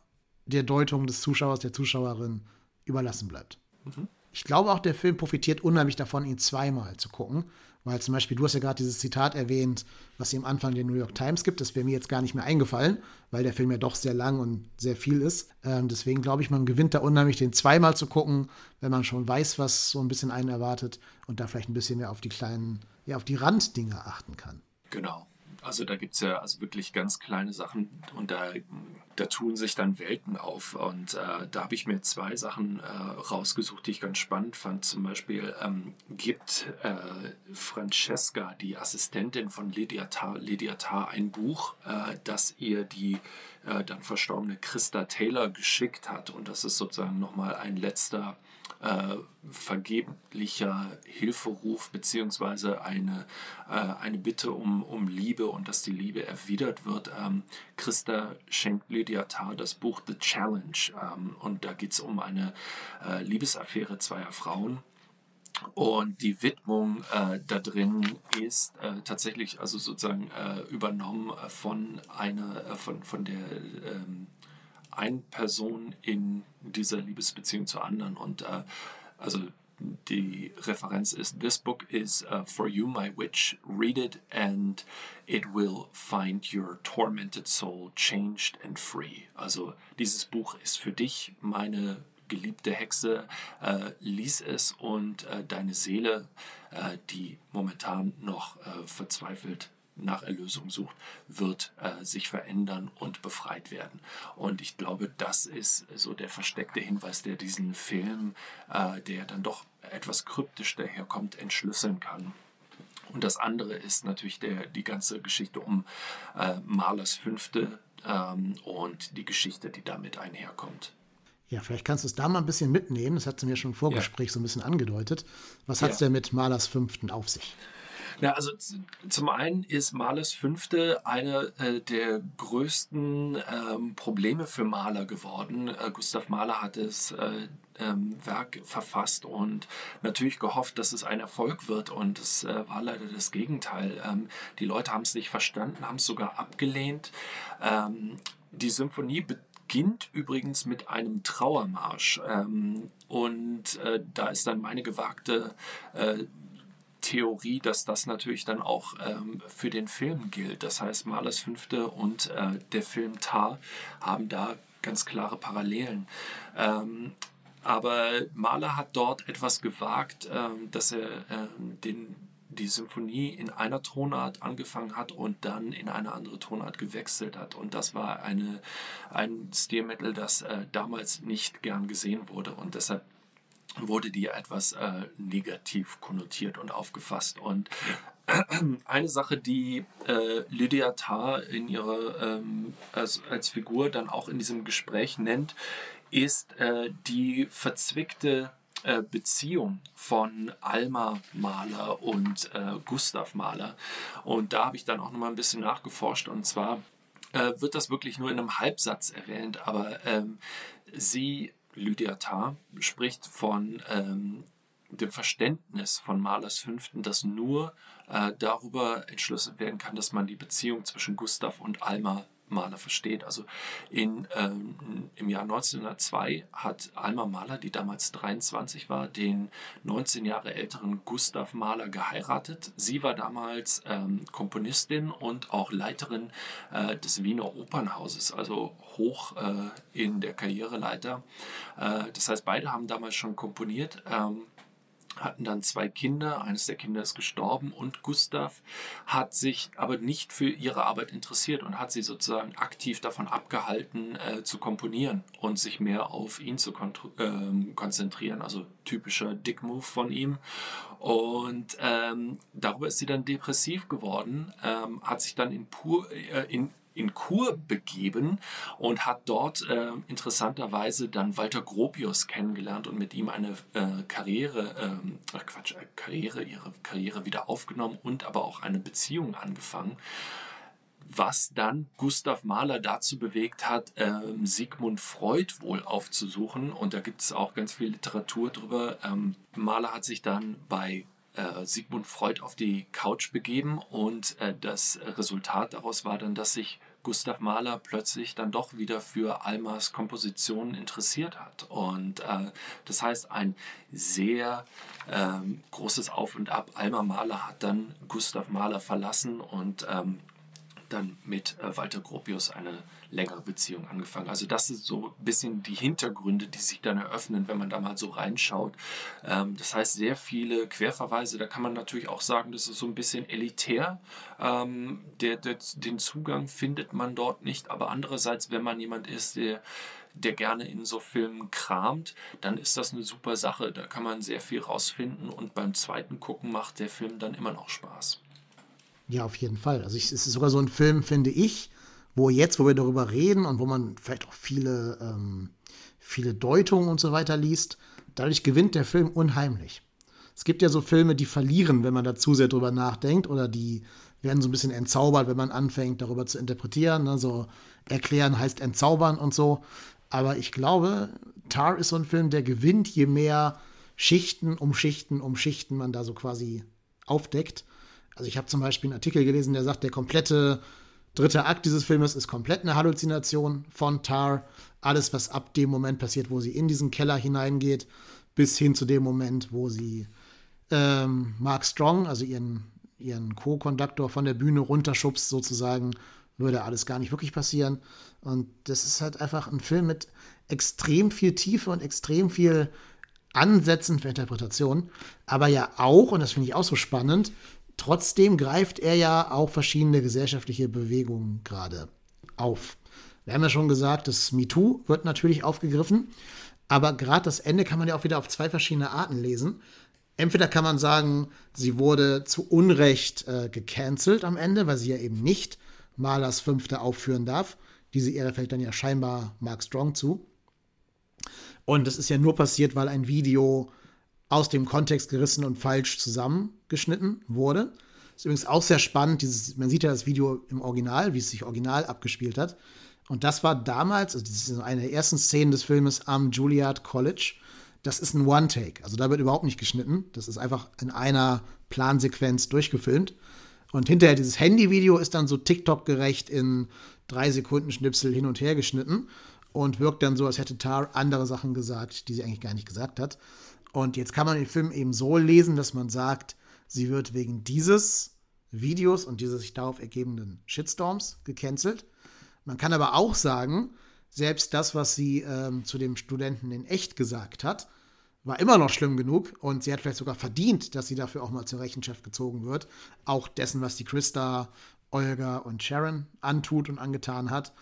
der Deutung des Zuschauers, der Zuschauerin überlassen bleibt. Mhm. Ich glaube auch, der Film profitiert unheimlich davon, ihn zweimal zu gucken, weil zum Beispiel, du hast ja gerade dieses Zitat erwähnt, was sie am Anfang der New York Times gibt. Das wäre mir jetzt gar nicht mehr eingefallen, weil der Film ja doch sehr lang und sehr viel ist. Ähm, deswegen glaube ich, man gewinnt da unheimlich, den zweimal zu gucken, wenn man schon weiß, was so ein bisschen einen erwartet und da vielleicht ein bisschen mehr auf die kleinen, ja, auf die Randdinge achten kann. Genau. Also da gibt es ja also wirklich ganz kleine Sachen und da, da tun sich dann Welten auf. Und äh, da habe ich mir zwei Sachen äh, rausgesucht, die ich ganz spannend fand. Zum Beispiel ähm, gibt äh, Francesca, die Assistentin von Lydia Tarr, Lydia Tarr ein Buch, äh, das ihr die äh, dann verstorbene Christa Taylor geschickt hat. Und das ist sozusagen nochmal ein letzter äh, vergeblicher Hilferuf beziehungsweise eine, äh, eine Bitte um, um Liebe und dass die Liebe erwidert wird. Ähm, Christa schenkt Lydia Tarr das Buch The Challenge ähm, und da geht es um eine äh, Liebesaffäre zweier Frauen. Und die Widmung äh, da drin ist äh, tatsächlich also sozusagen äh, übernommen von einer äh, von, von der ähm, eine Person in dieser Liebesbeziehung zur anderen. Und äh, also die Referenz ist, This book is uh, for you, my witch. Read it and it will find your tormented soul changed and free. Also dieses Buch ist für dich, meine geliebte Hexe. Äh, lies es und äh, deine Seele, äh, die momentan noch äh, verzweifelt nach Erlösung sucht, wird äh, sich verändern und befreit werden. Und ich glaube, das ist so der versteckte Hinweis, der diesen Film, äh, der dann doch etwas kryptisch daherkommt, entschlüsseln kann. Und das andere ist natürlich der, die ganze Geschichte um äh, Malers Fünfte ähm, und die Geschichte, die damit einherkommt. Ja, vielleicht kannst du es da mal ein bisschen mitnehmen. Das hat sie mir schon im Vorgespräch ja. so ein bisschen angedeutet. Was hat es denn mit Malers Fünften auf sich? Ja, also zum einen ist Malers Fünfte einer äh, der größten ähm, Probleme für Maler geworden. Äh, Gustav Mahler hat das äh, ähm, Werk verfasst und natürlich gehofft, dass es ein Erfolg wird und es äh, war leider das Gegenteil. Ähm, die Leute haben es nicht verstanden, haben es sogar abgelehnt. Ähm, die Symphonie beginnt übrigens mit einem Trauermarsch. Ähm, und äh, da ist dann meine gewagte äh, Theorie, dass das natürlich dann auch ähm, für den Film gilt. Das heißt, Malers Fünfte und äh, der Film Tar haben da ganz klare Parallelen. Ähm, aber Mahler hat dort etwas gewagt, ähm, dass er ähm, den, die Symphonie in einer Tonart angefangen hat und dann in eine andere Tonart gewechselt hat. Und das war eine, ein Stilmittel, das äh, damals nicht gern gesehen wurde. Und deshalb wurde die etwas äh, negativ konnotiert und aufgefasst. Und eine Sache, die äh, Lydia Tarr in ihrer, ähm, als, als Figur dann auch in diesem Gespräch nennt, ist äh, die verzwickte äh, Beziehung von Alma Mahler und äh, Gustav Mahler. Und da habe ich dann auch noch mal ein bisschen nachgeforscht. Und zwar äh, wird das wirklich nur in einem Halbsatz erwähnt, aber ähm, sie Lydia Tarr spricht von ähm, dem Verständnis von Mahlers Fünften, das nur äh, darüber entschlüsselt werden kann, dass man die Beziehung zwischen Gustav und Alma Mahler versteht. Also in, ähm, im Jahr 1902 hat Alma Mahler, die damals 23 war, den 19 Jahre älteren Gustav Mahler geheiratet. Sie war damals ähm, Komponistin und auch Leiterin äh, des Wiener Opernhauses, also hoch äh, in der Karriereleiter. Äh, das heißt, beide haben damals schon komponiert. Ähm, hatten dann zwei Kinder, eines der Kinder ist gestorben und Gustav hat sich aber nicht für ihre Arbeit interessiert und hat sie sozusagen aktiv davon abgehalten äh, zu komponieren und sich mehr auf ihn zu ähm, konzentrieren, also typischer Dick-Move von ihm. Und ähm, darüber ist sie dann depressiv geworden, ähm, hat sich dann in, pur, äh, in in Kur begeben und hat dort äh, interessanterweise dann Walter Gropius kennengelernt und mit ihm eine äh, Karriere, äh, Quatsch, Karriere, ihre Karriere wieder aufgenommen und aber auch eine Beziehung angefangen. was dann Gustav Mahler dazu bewegt hat, ähm, Sigmund Freud wohl aufzusuchen. Und da gibt es auch ganz viel Literatur drüber. Ähm, Mahler hat sich dann bei Sigmund Freud auf die Couch begeben und äh, das Resultat daraus war dann, dass sich Gustav Mahler plötzlich dann doch wieder für Almas Kompositionen interessiert hat. Und äh, das heißt, ein sehr ähm, großes Auf und Ab. Alma Mahler hat dann Gustav Mahler verlassen und ähm, dann mit äh, Walter Gropius eine längere Beziehung angefangen. Also das ist so ein bisschen die Hintergründe, die sich dann eröffnen, wenn man da mal so reinschaut. Ähm, das heißt, sehr viele Querverweise, da kann man natürlich auch sagen, das ist so ein bisschen elitär. Ähm, der, der, den Zugang findet man dort nicht, aber andererseits, wenn man jemand ist, der der gerne in so Filmen kramt, dann ist das eine super Sache. Da kann man sehr viel rausfinden und beim zweiten Gucken macht der Film dann immer noch Spaß. Ja, auf jeden Fall. Also ich, es ist sogar so ein Film, finde ich, wo jetzt, wo wir darüber reden und wo man vielleicht auch viele, ähm, viele Deutungen und so weiter liest, dadurch gewinnt der Film unheimlich. Es gibt ja so Filme, die verlieren, wenn man da zu sehr drüber nachdenkt oder die werden so ein bisschen entzaubert, wenn man anfängt, darüber zu interpretieren. Ne? So erklären heißt entzaubern und so. Aber ich glaube, Tar ist so ein Film, der gewinnt, je mehr Schichten um Schichten um Schichten man da so quasi aufdeckt. Also ich habe zum Beispiel einen Artikel gelesen, der sagt, der komplette dritte Akt dieses Filmes ist komplett eine Halluzination von Tar. Alles, was ab dem Moment passiert, wo sie in diesen Keller hineingeht, bis hin zu dem Moment, wo sie ähm, Mark Strong, also ihren, ihren Co-Konduktor, von der Bühne runterschubst, sozusagen, würde alles gar nicht wirklich passieren. Und das ist halt einfach ein Film mit extrem viel Tiefe und extrem viel Ansätzen für Interpretation. Aber ja auch, und das finde ich auch so spannend, Trotzdem greift er ja auch verschiedene gesellschaftliche Bewegungen gerade auf. Wir haben ja schon gesagt, das MeToo wird natürlich aufgegriffen, aber gerade das Ende kann man ja auch wieder auf zwei verschiedene Arten lesen. Entweder kann man sagen, sie wurde zu Unrecht äh, gecancelt am Ende, weil sie ja eben nicht Malers Fünfte aufführen darf. Diese Ehre fällt dann ja scheinbar Mark Strong zu. Und das ist ja nur passiert, weil ein Video aus dem Kontext gerissen und falsch zusammengeschnitten wurde. Ist übrigens auch sehr spannend. Dieses, man sieht ja das Video im Original, wie es sich original abgespielt hat. Und das war damals, also das ist eine der ersten Szenen des Filmes am Juilliard College. Das ist ein One-Take. Also da wird überhaupt nicht geschnitten. Das ist einfach in einer Plansequenz durchgefilmt. Und hinterher dieses Handy-Video ist dann so TikTok-gerecht in drei Sekunden Schnipsel hin und her geschnitten und wirkt dann so, als hätte Tar andere Sachen gesagt, die sie eigentlich gar nicht gesagt hat. Und jetzt kann man den Film eben so lesen, dass man sagt, sie wird wegen dieses Videos und dieses sich darauf ergebenden Shitstorms gecancelt. Man kann aber auch sagen, selbst das, was sie ähm, zu dem Studenten in echt gesagt hat, war immer noch schlimm genug und sie hat vielleicht sogar verdient, dass sie dafür auch mal zur Rechenschaft gezogen wird. Auch dessen, was die Christa, Olga und Sharon antut und angetan hat.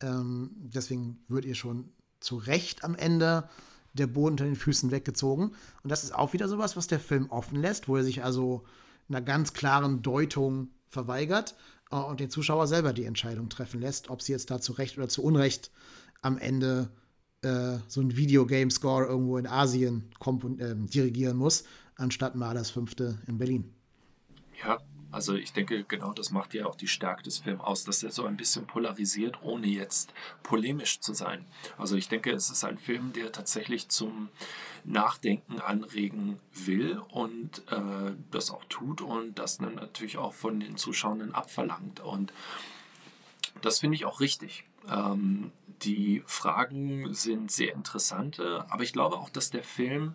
Ähm, deswegen wird ihr schon zu Recht am Ende der Boden unter den Füßen weggezogen. Und das ist auch wieder sowas, was der Film offen lässt, wo er sich also einer ganz klaren Deutung verweigert äh, und den Zuschauer selber die Entscheidung treffen lässt, ob sie jetzt da zu Recht oder zu Unrecht am Ende äh, so ein Videogame-Score irgendwo in Asien äh, dirigieren muss, anstatt mal das fünfte in Berlin. Ja, also ich denke, genau das macht ja auch die Stärke des Films aus, dass er so ein bisschen polarisiert, ohne jetzt polemisch zu sein. Also ich denke, es ist ein Film, der tatsächlich zum Nachdenken anregen will und äh, das auch tut und das dann natürlich auch von den Zuschauern abverlangt. Und das finde ich auch richtig. Ähm, die Fragen sind sehr interessante, aber ich glaube auch, dass der Film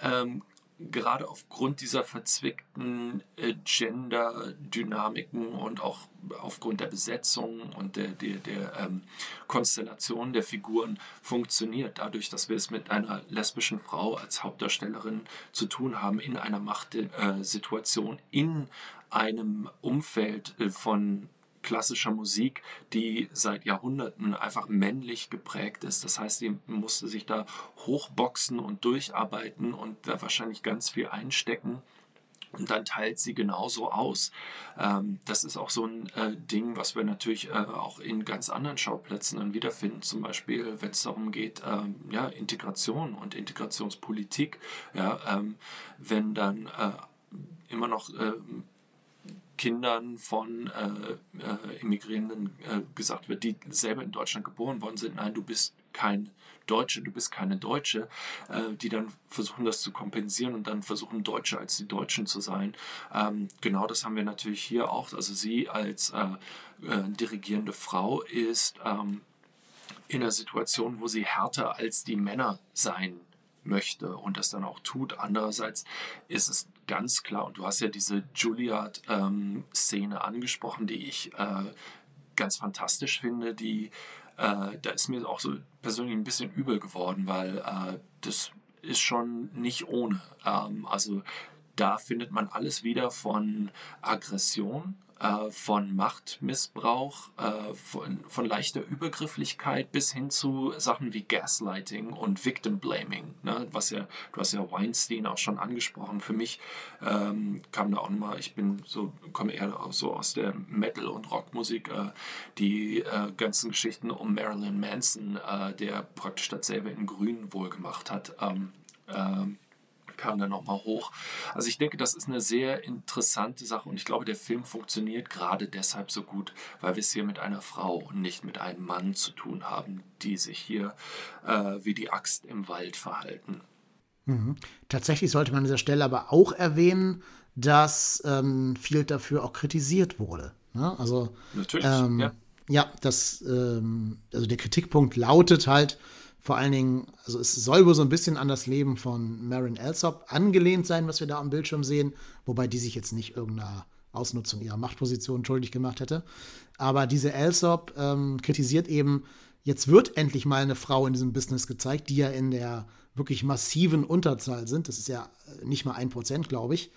ähm, gerade aufgrund dieser verzwickten äh, Gender-Dynamiken und auch aufgrund der Besetzung und der, der, der ähm, Konstellation der Figuren funktioniert. Dadurch, dass wir es mit einer lesbischen Frau als Hauptdarstellerin zu tun haben, in einer Machtsituation, äh, in einem Umfeld äh, von klassischer Musik, die seit Jahrhunderten einfach männlich geprägt ist. Das heißt, sie musste sich da hochboxen und durcharbeiten und da wahrscheinlich ganz viel einstecken. Und dann teilt sie genauso aus. Ähm, das ist auch so ein äh, Ding, was wir natürlich äh, auch in ganz anderen Schauplätzen dann wiederfinden. Zum Beispiel, wenn es darum geht, ähm, ja, Integration und Integrationspolitik. Ja, ähm, wenn dann äh, immer noch Kindern von äh, äh, Immigrierenden äh, gesagt wird, die selber in Deutschland geboren worden sind, nein, du bist kein Deutsche, du bist keine Deutsche, äh, die dann versuchen, das zu kompensieren und dann versuchen, Deutsche als die Deutschen zu sein. Ähm, genau das haben wir natürlich hier auch. Also sie als äh, äh, dirigierende Frau ist ähm, in einer Situation, wo sie härter als die Männer sein möchte und das dann auch tut. Andererseits ist es ganz klar, und du hast ja diese Juilliard-Szene ähm, angesprochen, die ich äh, ganz fantastisch finde, die äh, da ist mir auch so persönlich ein bisschen übel geworden, weil äh, das ist schon nicht ohne. Ähm, also da findet man alles wieder von Aggression, äh, von Machtmissbrauch, äh, von, von, leichter Übergrifflichkeit bis hin zu Sachen wie Gaslighting und Victim Blaming. Ne? Was ja, du hast ja Weinstein auch schon angesprochen. Für mich ähm, kam da auch nochmal, ich bin so, komme eher so aus der Metal- und Rockmusik, äh, die äh, ganzen Geschichten um Marilyn Manson, äh, der praktisch dasselbe in Grün wohl gemacht hat. Ähm, ähm, kam dann nochmal hoch. Also ich denke, das ist eine sehr interessante Sache und ich glaube, der Film funktioniert gerade deshalb so gut, weil wir es hier mit einer Frau und nicht mit einem Mann zu tun haben, die sich hier äh, wie die Axt im Wald verhalten. Mhm. Tatsächlich sollte man an dieser Stelle aber auch erwähnen, dass ähm, viel dafür auch kritisiert wurde. Ne? Also, Natürlich, ähm, ja. Ja, das, ähm, also der Kritikpunkt lautet halt, vor allen Dingen, also es soll wohl so ein bisschen an das Leben von Marin Alsop angelehnt sein, was wir da am Bildschirm sehen, wobei die sich jetzt nicht irgendeiner Ausnutzung ihrer Machtposition schuldig gemacht hätte. Aber diese Alsop ähm, kritisiert eben, jetzt wird endlich mal eine Frau in diesem Business gezeigt, die ja in der wirklich massiven Unterzahl sind. Das ist ja äh, nicht mal ein Prozent, glaube ich.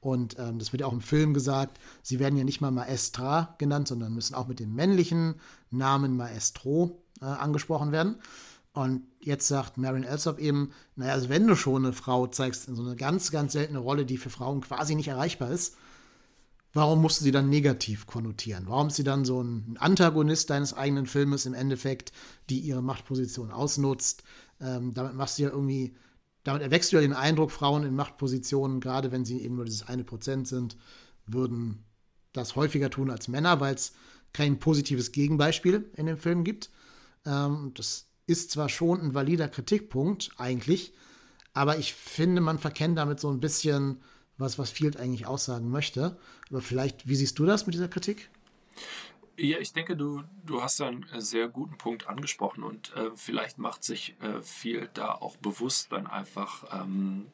Und ähm, das wird ja auch im Film gesagt, sie werden ja nicht mal Maestra genannt, sondern müssen auch mit dem männlichen Namen Maestro äh, angesprochen werden. Und jetzt sagt Marin Alsop eben, naja, also wenn du schon eine Frau zeigst in so eine ganz, ganz seltene Rolle, die für Frauen quasi nicht erreichbar ist, warum musst du sie dann negativ konnotieren? Warum ist sie dann so ein Antagonist deines eigenen Filmes im Endeffekt, die ihre Machtposition ausnutzt? Ähm, damit machst du ja irgendwie, damit erwächst du ja den Eindruck, Frauen in Machtpositionen, gerade wenn sie eben nur dieses eine Prozent sind, würden das häufiger tun als Männer, weil es kein positives Gegenbeispiel in dem Film gibt. Ähm, das ist zwar schon ein valider Kritikpunkt eigentlich, aber ich finde, man verkennt damit so ein bisschen was, was Field eigentlich aussagen möchte. Aber vielleicht, wie siehst du das mit dieser Kritik? Ja, ich denke, du, du hast einen sehr guten Punkt angesprochen und äh, vielleicht macht sich äh, Field da auch bewusst dann einfach ähm,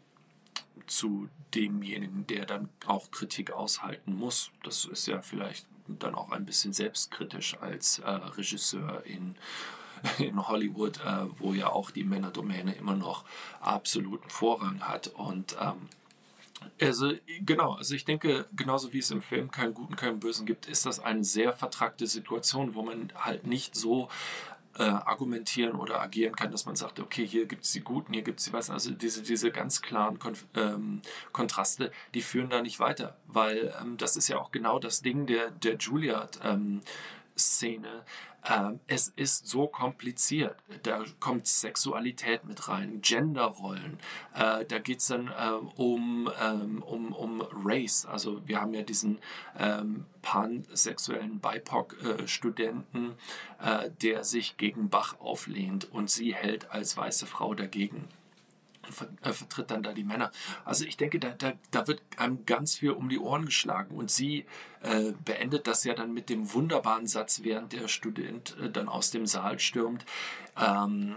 zu demjenigen, der dann auch Kritik aushalten muss. Das ist ja vielleicht dann auch ein bisschen selbstkritisch als äh, Regisseur in in Hollywood, äh, wo ja auch die Männerdomäne immer noch absoluten Vorrang hat. Und ähm, also genau, also ich denke, genauso wie es im Film keinen Guten, keinen Bösen gibt, ist das eine sehr vertragte Situation, wo man halt nicht so äh, argumentieren oder agieren kann, dass man sagt, okay, hier gibt es die Guten, hier gibt es die Weißen. Also diese, diese ganz klaren Kon ähm, Kontraste, die führen da nicht weiter, weil ähm, das ist ja auch genau das Ding der, der Juilliard. Ähm. Ähm, es ist so kompliziert. Da kommt Sexualität mit rein, Genderrollen. Äh, da geht es dann äh, um, ähm, um, um Race. Also wir haben ja diesen ähm, pansexuellen BIPOC-Studenten, äh, der sich gegen Bach auflehnt und sie hält als weiße Frau dagegen äh, vertritt dann da die Männer. Also ich denke, da, da, da wird einem ganz viel um die Ohren geschlagen und sie äh, beendet das ja dann mit dem wunderbaren Satz, während der Student äh, dann aus dem Saal stürmt. Ähm,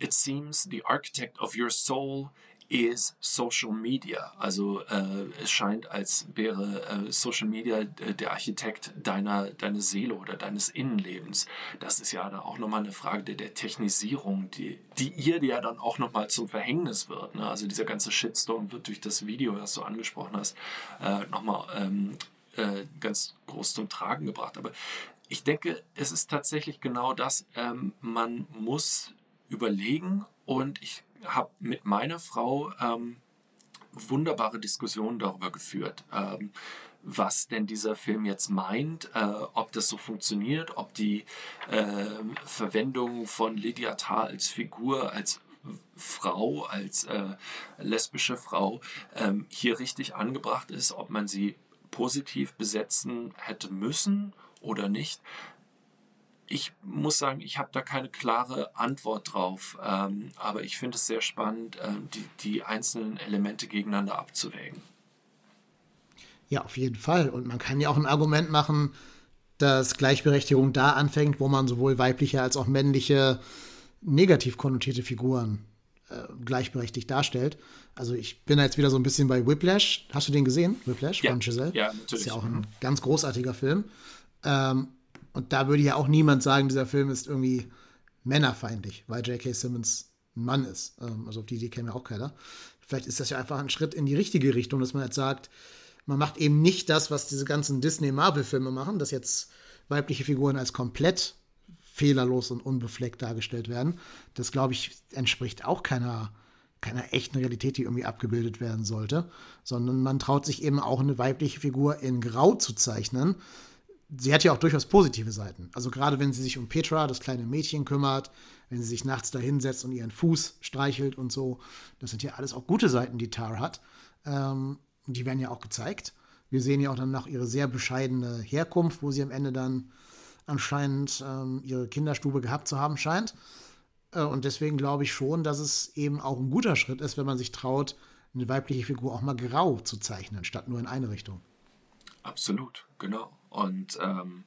It seems the architect of your soul is Social Media. Also äh, es scheint, als wäre äh, Social Media äh, der Architekt deiner, deiner Seele oder deines Innenlebens. Das ist ja dann auch nochmal eine Frage der, der Technisierung, die, die ihr ja dann auch nochmal zum Verhängnis wird. Ne? Also dieser ganze Shitstorm wird durch das Video, das du angesprochen hast, äh, nochmal ähm, äh, ganz groß zum Tragen gebracht. Aber ich denke, es ist tatsächlich genau das. Ähm, man muss überlegen und ich habe mit meiner Frau ähm, wunderbare Diskussionen darüber geführt, ähm, was denn dieser Film jetzt meint, äh, ob das so funktioniert, ob die äh, Verwendung von Lydia Tarr als Figur, als Frau, als äh, lesbische Frau ähm, hier richtig angebracht ist, ob man sie positiv besetzen hätte müssen oder nicht. Ich muss sagen, ich habe da keine klare Antwort drauf, ähm, aber ich finde es sehr spannend, äh, die, die einzelnen Elemente gegeneinander abzuwägen. Ja, auf jeden Fall. Und man kann ja auch ein Argument machen, dass Gleichberechtigung da anfängt, wo man sowohl weibliche als auch männliche negativ konnotierte Figuren äh, gleichberechtigt darstellt. Also ich bin jetzt wieder so ein bisschen bei Whiplash. Hast du den gesehen? Whiplash ja. von Giselle? Ja, natürlich. Das ist ja auch ein ganz großartiger Film. Ähm, und da würde ja auch niemand sagen, dieser Film ist irgendwie männerfeindlich, weil J.K. Simmons ein Mann ist. Ähm, also auf die Idee käme ja auch keiner. Vielleicht ist das ja einfach ein Schritt in die richtige Richtung, dass man jetzt sagt, man macht eben nicht das, was diese ganzen Disney-Marvel-Filme machen, dass jetzt weibliche Figuren als komplett fehlerlos und unbefleckt dargestellt werden. Das, glaube ich, entspricht auch keiner, keiner echten Realität, die irgendwie abgebildet werden sollte, sondern man traut sich eben auch eine weibliche Figur in Grau zu zeichnen. Sie hat ja auch durchaus positive Seiten. Also gerade wenn sie sich um Petra, das kleine Mädchen, kümmert, wenn sie sich nachts da hinsetzt und ihren Fuß streichelt und so, das sind ja alles auch gute Seiten, die Tar hat. Ähm, die werden ja auch gezeigt. Wir sehen ja auch dann noch ihre sehr bescheidene Herkunft, wo sie am Ende dann anscheinend ähm, ihre Kinderstube gehabt zu haben scheint. Äh, und deswegen glaube ich schon, dass es eben auch ein guter Schritt ist, wenn man sich traut, eine weibliche Figur auch mal grau zu zeichnen, statt nur in eine Richtung. Absolut, genau. Und ähm,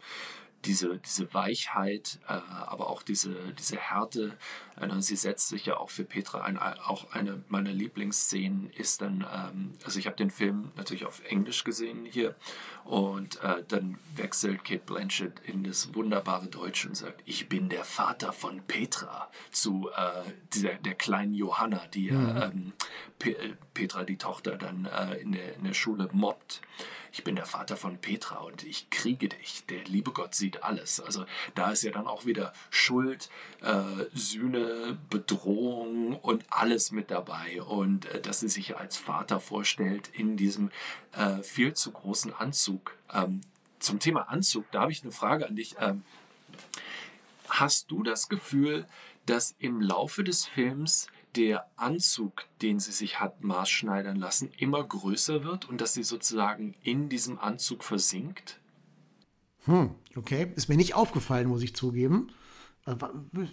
diese, diese Weichheit, äh, aber auch diese, diese Härte. Äh, sie setzt sich ja auch für Petra ein. Auch eine meiner Lieblingsszenen ist dann, ähm, also ich habe den Film natürlich auf Englisch gesehen hier und äh, dann wechselt Kate Blanchett in das wunderbare Deutsch und sagt, ich bin der Vater von Petra zu äh, dieser, der kleinen Johanna, die mhm. ähm, Pe Petra, die Tochter, dann äh, in, der, in der Schule mobbt ich bin der Vater von Petra und ich kriege dich. Der liebe Gott sieht alles. Also da ist ja dann auch wieder Schuld, äh, Sühne, Bedrohung und alles mit dabei. Und äh, dass sie sich als Vater vorstellt in diesem äh, viel zu großen Anzug. Ähm, zum Thema Anzug, da habe ich eine Frage an dich. Ähm, hast du das Gefühl, dass im Laufe des Films der Anzug, den sie sich hat maßschneidern lassen, immer größer wird und dass sie sozusagen in diesem Anzug versinkt? Hm, okay. Ist mir nicht aufgefallen, muss ich zugeben. Äh,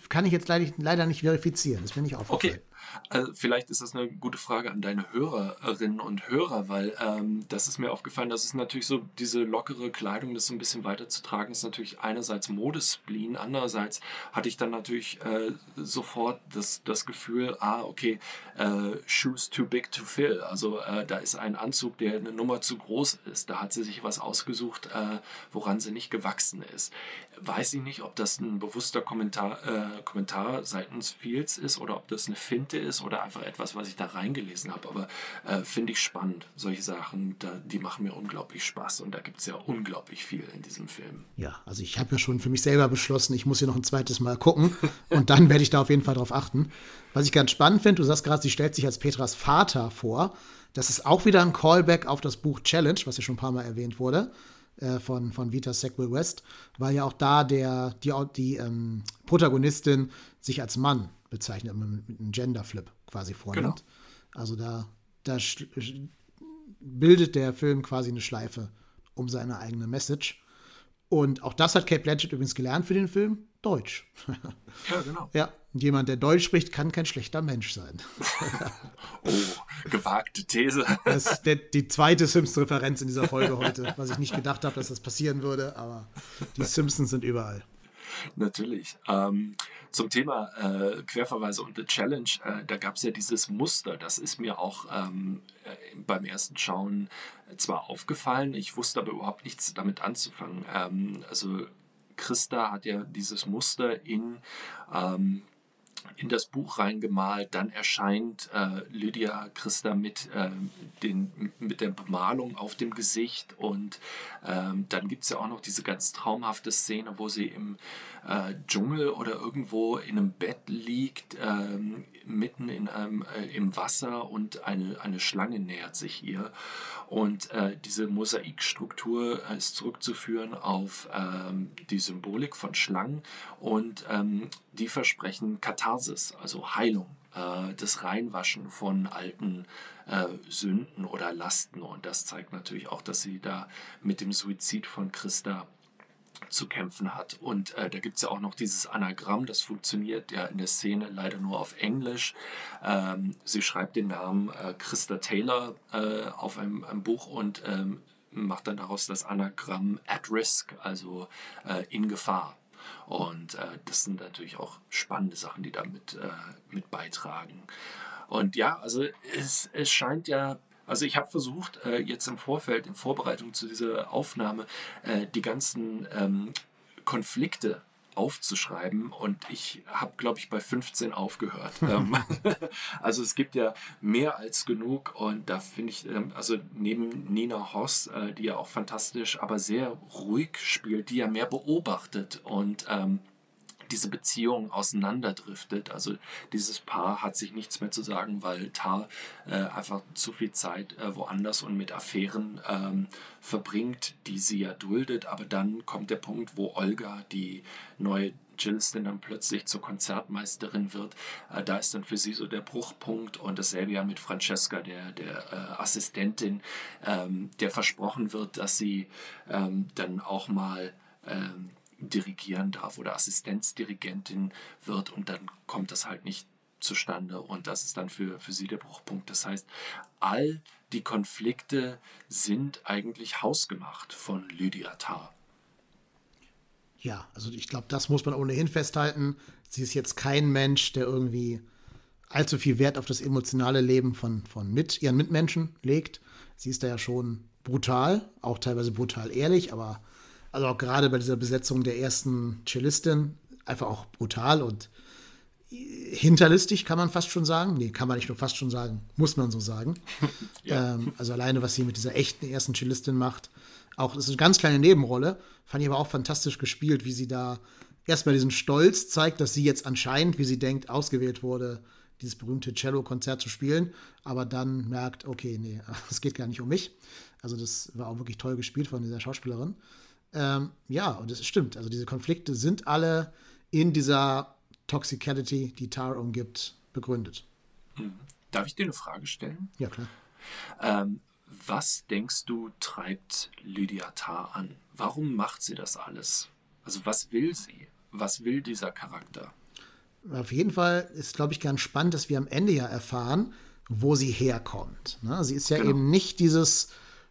kann ich jetzt leider nicht verifizieren. Ist mir nicht aufgefallen. Okay. Also vielleicht ist das eine gute Frage an deine Hörerinnen und Hörer, weil ähm, das ist mir aufgefallen, dass es natürlich so diese lockere Kleidung, das so ein bisschen weiterzutragen, ist natürlich einerseits Modespleen, andererseits hatte ich dann natürlich äh, sofort das, das Gefühl, ah, okay, äh, Shoes too big to fill. Also äh, da ist ein Anzug, der eine Nummer zu groß ist. Da hat sie sich was ausgesucht, äh, woran sie nicht gewachsen ist. Weiß ich nicht, ob das ein bewusster Kommentar, äh, Kommentar seitens Fields ist oder ob das eine Finte ist oder einfach etwas, was ich da reingelesen habe. Aber äh, finde ich spannend. Solche Sachen, da, die machen mir unglaublich Spaß und da gibt es ja unglaublich viel in diesem Film. Ja, also ich habe ja schon für mich selber beschlossen, ich muss hier noch ein zweites Mal gucken und dann werde ich da auf jeden Fall drauf achten. Was ich ganz spannend finde, du sagst gerade, sie stellt sich als Petras Vater vor. Das ist auch wieder ein Callback auf das Buch Challenge, was ja schon ein paar Mal erwähnt wurde äh, von, von Vita Sackville West, weil ja auch da der, die, die ähm, Protagonistin sich als Mann bezeichnet, mit einem Genderflip quasi vornimmt. Genau. Also da, da bildet der Film quasi eine Schleife um seine eigene Message. Und auch das hat Kate Blanchett übrigens gelernt für den Film. Deutsch. Ja, genau. Ja, jemand, der Deutsch spricht, kann kein schlechter Mensch sein. oh, gewagte These. Das ist der, die zweite Simpsons-Referenz in dieser Folge heute, was ich nicht gedacht habe, dass das passieren würde, aber die Simpsons sind überall. Natürlich. Ähm, zum Thema äh, Querverweise und The Challenge, äh, da gab es ja dieses Muster, das ist mir auch ähm, äh, beim ersten Schauen zwar aufgefallen, ich wusste aber überhaupt nichts damit anzufangen. Ähm, also Christa hat ja dieses Muster in ähm, in das Buch reingemalt. Dann erscheint äh, Lydia Christa mit, äh, den, mit der Bemalung auf dem Gesicht. Und ähm, dann gibt es ja auch noch diese ganz traumhafte Szene, wo sie im äh, Dschungel oder irgendwo in einem Bett liegt, ähm, mitten in einem, äh, im Wasser und eine, eine Schlange nähert sich ihr. Und äh, diese Mosaikstruktur äh, ist zurückzuführen auf ähm, die Symbolik von Schlangen und ähm, die versprechen Katharsis, also Heilung. äh, das Reinwaschen von alten äh, Sünden oder Lasten. Und das zeigt natürlich auch, dass sie da mit dem Suizid von Christa zu kämpfen hat. Und äh, da gibt es ja auch noch dieses Anagramm, das funktioniert ja in der Szene leider nur auf Englisch. Ähm, sie schreibt den Namen äh, Christa Taylor äh, auf einem, einem, Buch und ähm, macht dann daraus das Anagramm at risk, also äh, in Gefahr. Und äh, das sind natürlich auch spannende Sachen, die da mit, äh, mit beitragen. Und ja, also es, es scheint ja also ich habe versucht, äh, jetzt im Vorfeld, in Vorbereitung zu dieser Aufnahme, äh, die ganzen ähm, Konflikte aufzuschreiben und ich habe, glaube ich, bei 15 aufgehört. Ähm, also es gibt ja mehr als genug und da finde ich, ähm, also neben Nina Hoss, äh, die ja auch fantastisch, aber sehr ruhig spielt, die ja mehr beobachtet und ähm, diese Beziehung auseinanderdriftet. Also dieses Paar hat sich nichts mehr zu sagen, weil Tar äh, einfach zu viel Zeit äh, woanders und mit Affären ähm, verbringt, die sie ja duldet. Aber dann kommt der Punkt, wo Olga, die neue Jilliston dann plötzlich zur Konzertmeisterin wird. Äh, da ist dann für sie so der Bruchpunkt und dasselbe ja mit Francesca, der, der äh, Assistentin, ähm, der versprochen wird, dass sie ähm, dann auch mal ähm, dirigieren darf oder Assistenzdirigentin wird und dann kommt das halt nicht zustande und das ist dann für, für sie der Bruchpunkt. Das heißt, all die Konflikte sind eigentlich hausgemacht von Lydia Tarr. Ja, also ich glaube, das muss man ohnehin festhalten. Sie ist jetzt kein Mensch, der irgendwie allzu viel Wert auf das emotionale Leben von, von mit, ihren Mitmenschen legt. Sie ist da ja schon brutal, auch teilweise brutal ehrlich, aber also auch gerade bei dieser Besetzung der ersten Cellistin, einfach auch brutal und hinterlistig, kann man fast schon sagen. Nee, kann man nicht nur fast schon sagen, muss man so sagen. ja. ähm, also alleine, was sie mit dieser echten ersten Cellistin macht. Auch, das ist eine ganz kleine Nebenrolle, fand ich aber auch fantastisch gespielt, wie sie da erstmal diesen Stolz zeigt, dass sie jetzt anscheinend, wie sie denkt, ausgewählt wurde, dieses berühmte Cello-Konzert zu spielen, aber dann merkt, okay, nee, es geht gar nicht um mich. Also das war auch wirklich toll gespielt von dieser Schauspielerin. Ähm, ja, und es stimmt. Also diese Konflikte sind alle in dieser Toxicality, die Tar umgibt, begründet. Hm. Darf ich dir eine Frage stellen? Ja, klar. Ähm, was denkst du, treibt Lydia Tar an? Warum macht sie das alles? Also was will sie? Was will dieser Charakter? Auf jeden Fall ist, glaube ich, ganz spannend, dass wir am Ende ja erfahren, wo sie herkommt. Ne? Sie ist ja genau. eben nicht dieses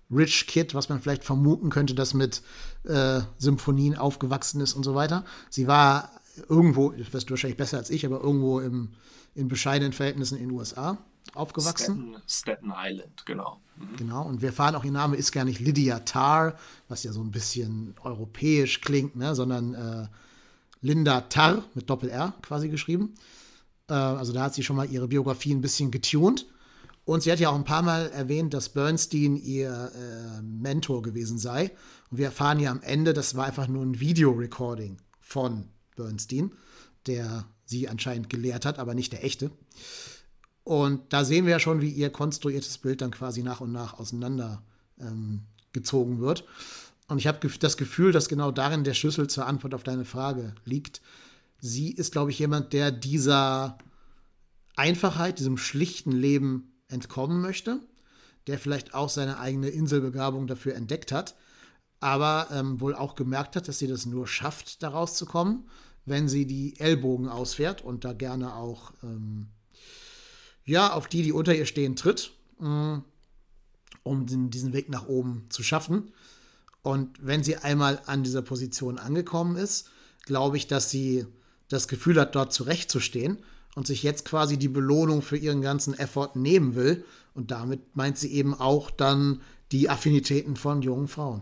Rich Kid, was man vielleicht vermuten könnte, das mit äh, Symphonien aufgewachsen ist und so weiter. Sie war irgendwo, das weißt du wahrscheinlich besser als ich, aber irgendwo im, in bescheidenen Verhältnissen in den USA aufgewachsen. Staten, Staten Island, genau. Mhm. Genau, und wir erfahren auch, ihr Name ist gar nicht Lydia Tarr, was ja so ein bisschen europäisch klingt, ne, sondern äh, Linda Tarr mit Doppel-R quasi geschrieben. Äh, also da hat sie schon mal ihre Biografie ein bisschen getuned. Und sie hat ja auch ein paar Mal erwähnt, dass Bernstein ihr äh, Mentor gewesen sei. Und wir erfahren ja am Ende, das war einfach nur ein Videorecording von Bernstein, der sie anscheinend gelehrt hat, aber nicht der echte. Und da sehen wir ja schon, wie ihr konstruiertes Bild dann quasi nach und nach auseinander ähm, gezogen wird. Und ich habe das Gefühl, dass genau darin der Schlüssel zur Antwort auf deine Frage liegt. Sie ist, glaube ich, jemand, der dieser Einfachheit, diesem schlichten Leben entkommen möchte, der vielleicht auch seine eigene Inselbegabung dafür entdeckt hat, aber ähm, wohl auch gemerkt hat, dass sie das nur schafft, da rauszukommen, wenn sie die Ellbogen ausfährt und da gerne auch ähm, ja, auf die, die unter ihr stehen, tritt, äh, um den, diesen Weg nach oben zu schaffen. Und wenn sie einmal an dieser Position angekommen ist, glaube ich, dass sie das Gefühl hat, dort zurechtzustehen und sich jetzt quasi die Belohnung für ihren ganzen Effort nehmen will. Und damit meint sie eben auch dann die Affinitäten von jungen Frauen.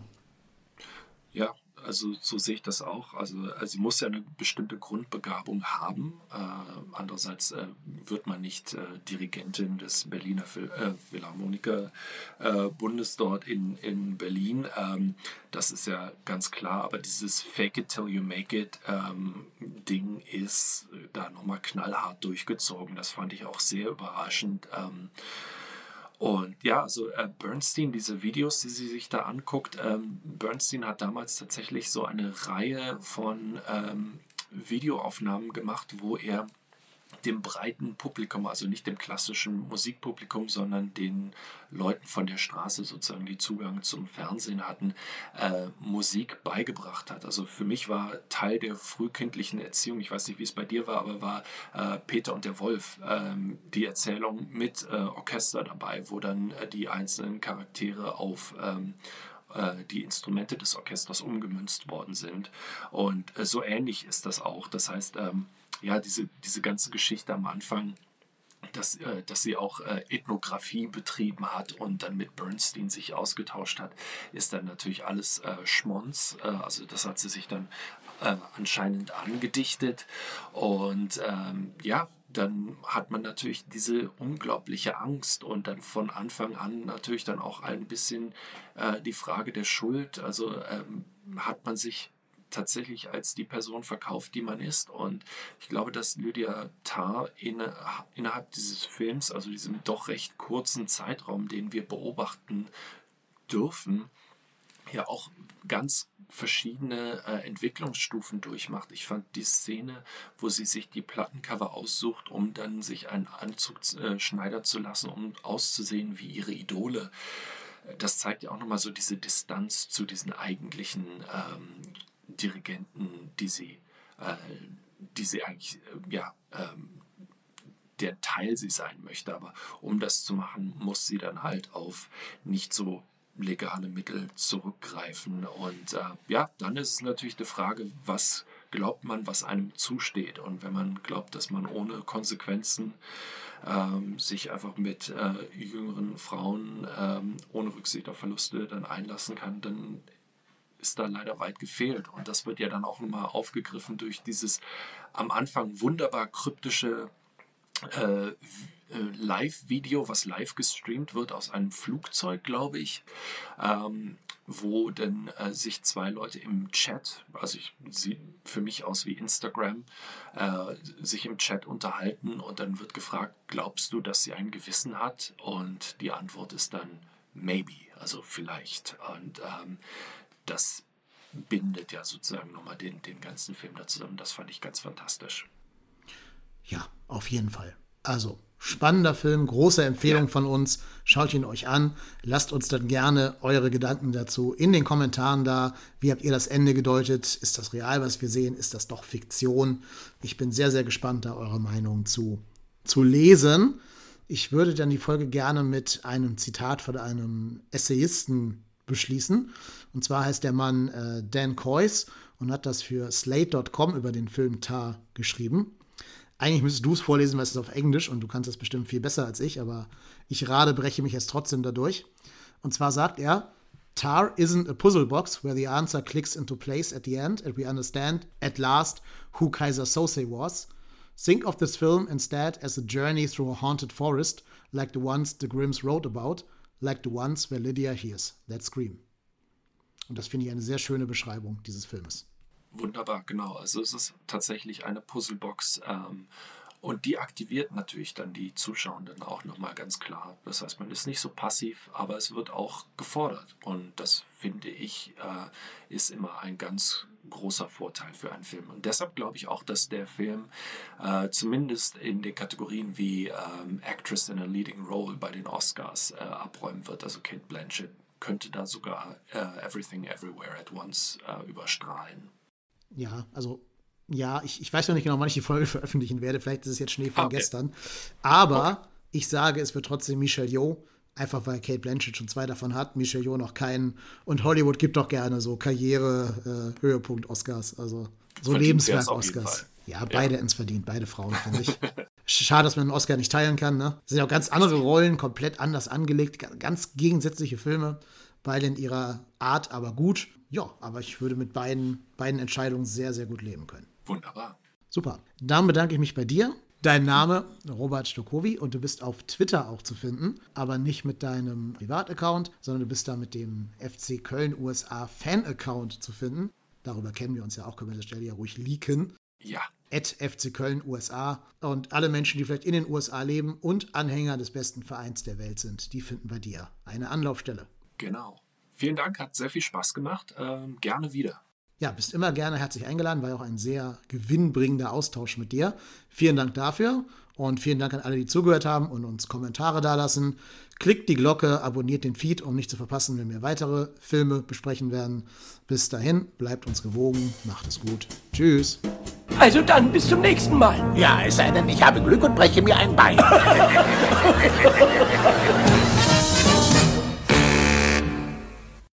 Ja, also so sehe ich das auch. Also, also sie muss ja eine bestimmte Grundbegabung haben. Äh, andererseits äh, wird man nicht äh, Dirigentin des Berliner Phil äh, Philharmoniker-Bundes äh, dort in, in Berlin. Ähm, das ist ja ganz klar. Aber dieses Fake it till you make it ähm, Ding ist da nochmal knallhart durchgezogen. Das fand ich auch sehr überraschend. Ähm, und ja, also äh, Bernstein, diese Videos, die sie sich da anguckt, ähm, Bernstein hat damals tatsächlich so eine Reihe von ähm, Videoaufnahmen gemacht, wo er dem breiten Publikum, also nicht dem klassischen Musikpublikum, sondern den Leuten von der Straße sozusagen, die Zugang zum Fernsehen hatten, äh, Musik beigebracht hat. Also für mich war Teil der frühkindlichen Erziehung, ich weiß nicht, wie es bei dir war, aber war äh, Peter und der Wolf, ähm, die Erzählung mit äh, Orchester dabei, wo dann äh, die einzelnen Charaktere auf ähm, äh, die Instrumente des Orchesters umgemünzt worden sind. Und äh, so ähnlich ist das auch. Das heißt, ähm, ja, diese, diese ganze Geschichte am Anfang, dass, äh, dass sie auch äh, Ethnographie betrieben hat und dann mit Bernstein sich ausgetauscht hat, ist dann natürlich alles äh, Schmonz. Äh, also das hat sie sich dann äh, anscheinend angedichtet. Und ähm, ja, dann hat man natürlich diese unglaubliche Angst und dann von Anfang an natürlich dann auch ein bisschen äh, die Frage der Schuld. Also ähm, hat man sich tatsächlich als die Person verkauft, die man ist. Und ich glaube, dass Lydia Tarr in, innerhalb dieses Films, also diesem doch recht kurzen Zeitraum, den wir beobachten dürfen, ja auch ganz verschiedene äh, Entwicklungsstufen durchmacht. Ich fand die Szene, wo sie sich die Plattencover aussucht, um dann sich einen Anzug äh, schneidern zu lassen, um auszusehen wie ihre Idole. Das zeigt ja auch nochmal so diese Distanz zu diesen eigentlichen ähm, Dirigenten, die sie, äh, die sie eigentlich, äh, ja, ähm, der Teil sie sein möchte. Aber um das zu machen, muss sie dann halt auf nicht so legale Mittel zurückgreifen. Und äh, ja, dann ist es natürlich die Frage, was glaubt man, was einem zusteht. Und wenn man glaubt, dass man ohne Konsequenzen ähm, sich einfach mit äh, jüngeren Frauen ähm, ohne Rücksicht auf Verluste dann einlassen kann, dann ist da leider weit gefehlt. Und das wird ja dann auch nochmal aufgegriffen durch dieses am Anfang wunderbar kryptische äh, äh, Live-Video, was live gestreamt wird aus einem Flugzeug, glaube ich, ähm, wo dann äh, sich zwei Leute im Chat, also ich sieht für mich aus wie Instagram, äh, sich im Chat unterhalten und dann wird gefragt, glaubst du, dass sie ein Gewissen hat? Und die Antwort ist dann maybe, also vielleicht. Und ähm, das bindet ja sozusagen nochmal den, den ganzen Film da zusammen. Das fand ich ganz fantastisch. Ja, auf jeden Fall. Also, spannender Film, große Empfehlung ja. von uns. Schaut ihn euch an. Lasst uns dann gerne eure Gedanken dazu in den Kommentaren da. Wie habt ihr das Ende gedeutet? Ist das real, was wir sehen? Ist das doch Fiktion? Ich bin sehr, sehr gespannt, da eure Meinung zu, zu lesen. Ich würde dann die Folge gerne mit einem Zitat von einem Essayisten beschließen. Und zwar heißt der Mann äh, Dan Coyce und hat das für Slate.com über den Film Tar geschrieben. Eigentlich müsstest du es vorlesen, weil es ist auf Englisch und du kannst es bestimmt viel besser als ich, aber ich gerade breche mich jetzt trotzdem dadurch. Und zwar sagt er, Tar isn't a puzzle box where the answer clicks into place at the end and we understand at last who Kaiser Sose was. Think of this film instead as a journey through a haunted forest like the ones the Grimms wrote about – like the ones where Lydia hears that scream. Und das finde ich eine sehr schöne Beschreibung dieses Filmes. Wunderbar, genau. Also es ist tatsächlich eine Puzzlebox ähm, und die aktiviert natürlich dann die Zuschauenden auch nochmal ganz klar. Das heißt, man ist nicht so passiv, aber es wird auch gefordert. Und das finde ich äh, ist immer ein ganz großer Vorteil für einen Film. Und deshalb glaube ich auch, dass der Film äh, zumindest in den Kategorien wie ähm, Actress in a Leading Role bei den Oscars äh, abräumen wird. Also Kate Blanchett könnte da sogar äh, Everything Everywhere at Once äh, überstrahlen. Ja, also ja, ich, ich weiß noch nicht genau, wann ich die Folge veröffentlichen werde. Vielleicht ist es jetzt Schnee von ah, okay. gestern. Aber okay. ich sage, es wird trotzdem Michelle Yeoh Einfach weil Kate Blanchett schon zwei davon hat, Michelle Yeoh noch keinen. Und Hollywood gibt doch gerne so Karriere-Höhepunkt-Oscars. Äh, also so Lebenswerk-Oscars. Ja, beide ja. ins verdient, beide Frauen, finde ich. Schade, dass man einen Oscar nicht teilen kann. Ne? Das sind ja auch ganz andere Rollen, komplett anders angelegt, ganz gegensätzliche Filme, beide in ihrer Art, aber gut. Ja, aber ich würde mit beiden, beiden Entscheidungen sehr, sehr gut leben können. Wunderbar. Super. Dann bedanke ich mich bei dir Dein Name, Robert Stokowi, und du bist auf Twitter auch zu finden, aber nicht mit deinem Privataccount, sondern du bist da mit dem FC Köln USA Fan-Account zu finden. Darüber kennen wir uns ja auch, können wir an der Stelle ja ruhig leaken. Ja. At FC Köln USA. Und alle Menschen, die vielleicht in den USA leben und Anhänger des besten Vereins der Welt sind, die finden bei dir eine Anlaufstelle. Genau. Vielen Dank, hat sehr viel Spaß gemacht. Ähm, gerne wieder. Ja, bist immer gerne herzlich eingeladen, war ja auch ein sehr gewinnbringender Austausch mit dir. Vielen Dank dafür und vielen Dank an alle, die zugehört haben und uns Kommentare dalassen. Klickt die Glocke, abonniert den Feed, um nicht zu verpassen, wenn wir weitere Filme besprechen werden. Bis dahin, bleibt uns gewogen, macht es gut. Tschüss. Also dann bis zum nächsten Mal. Ja, es sei denn, ich habe Glück und breche mir ein Bein.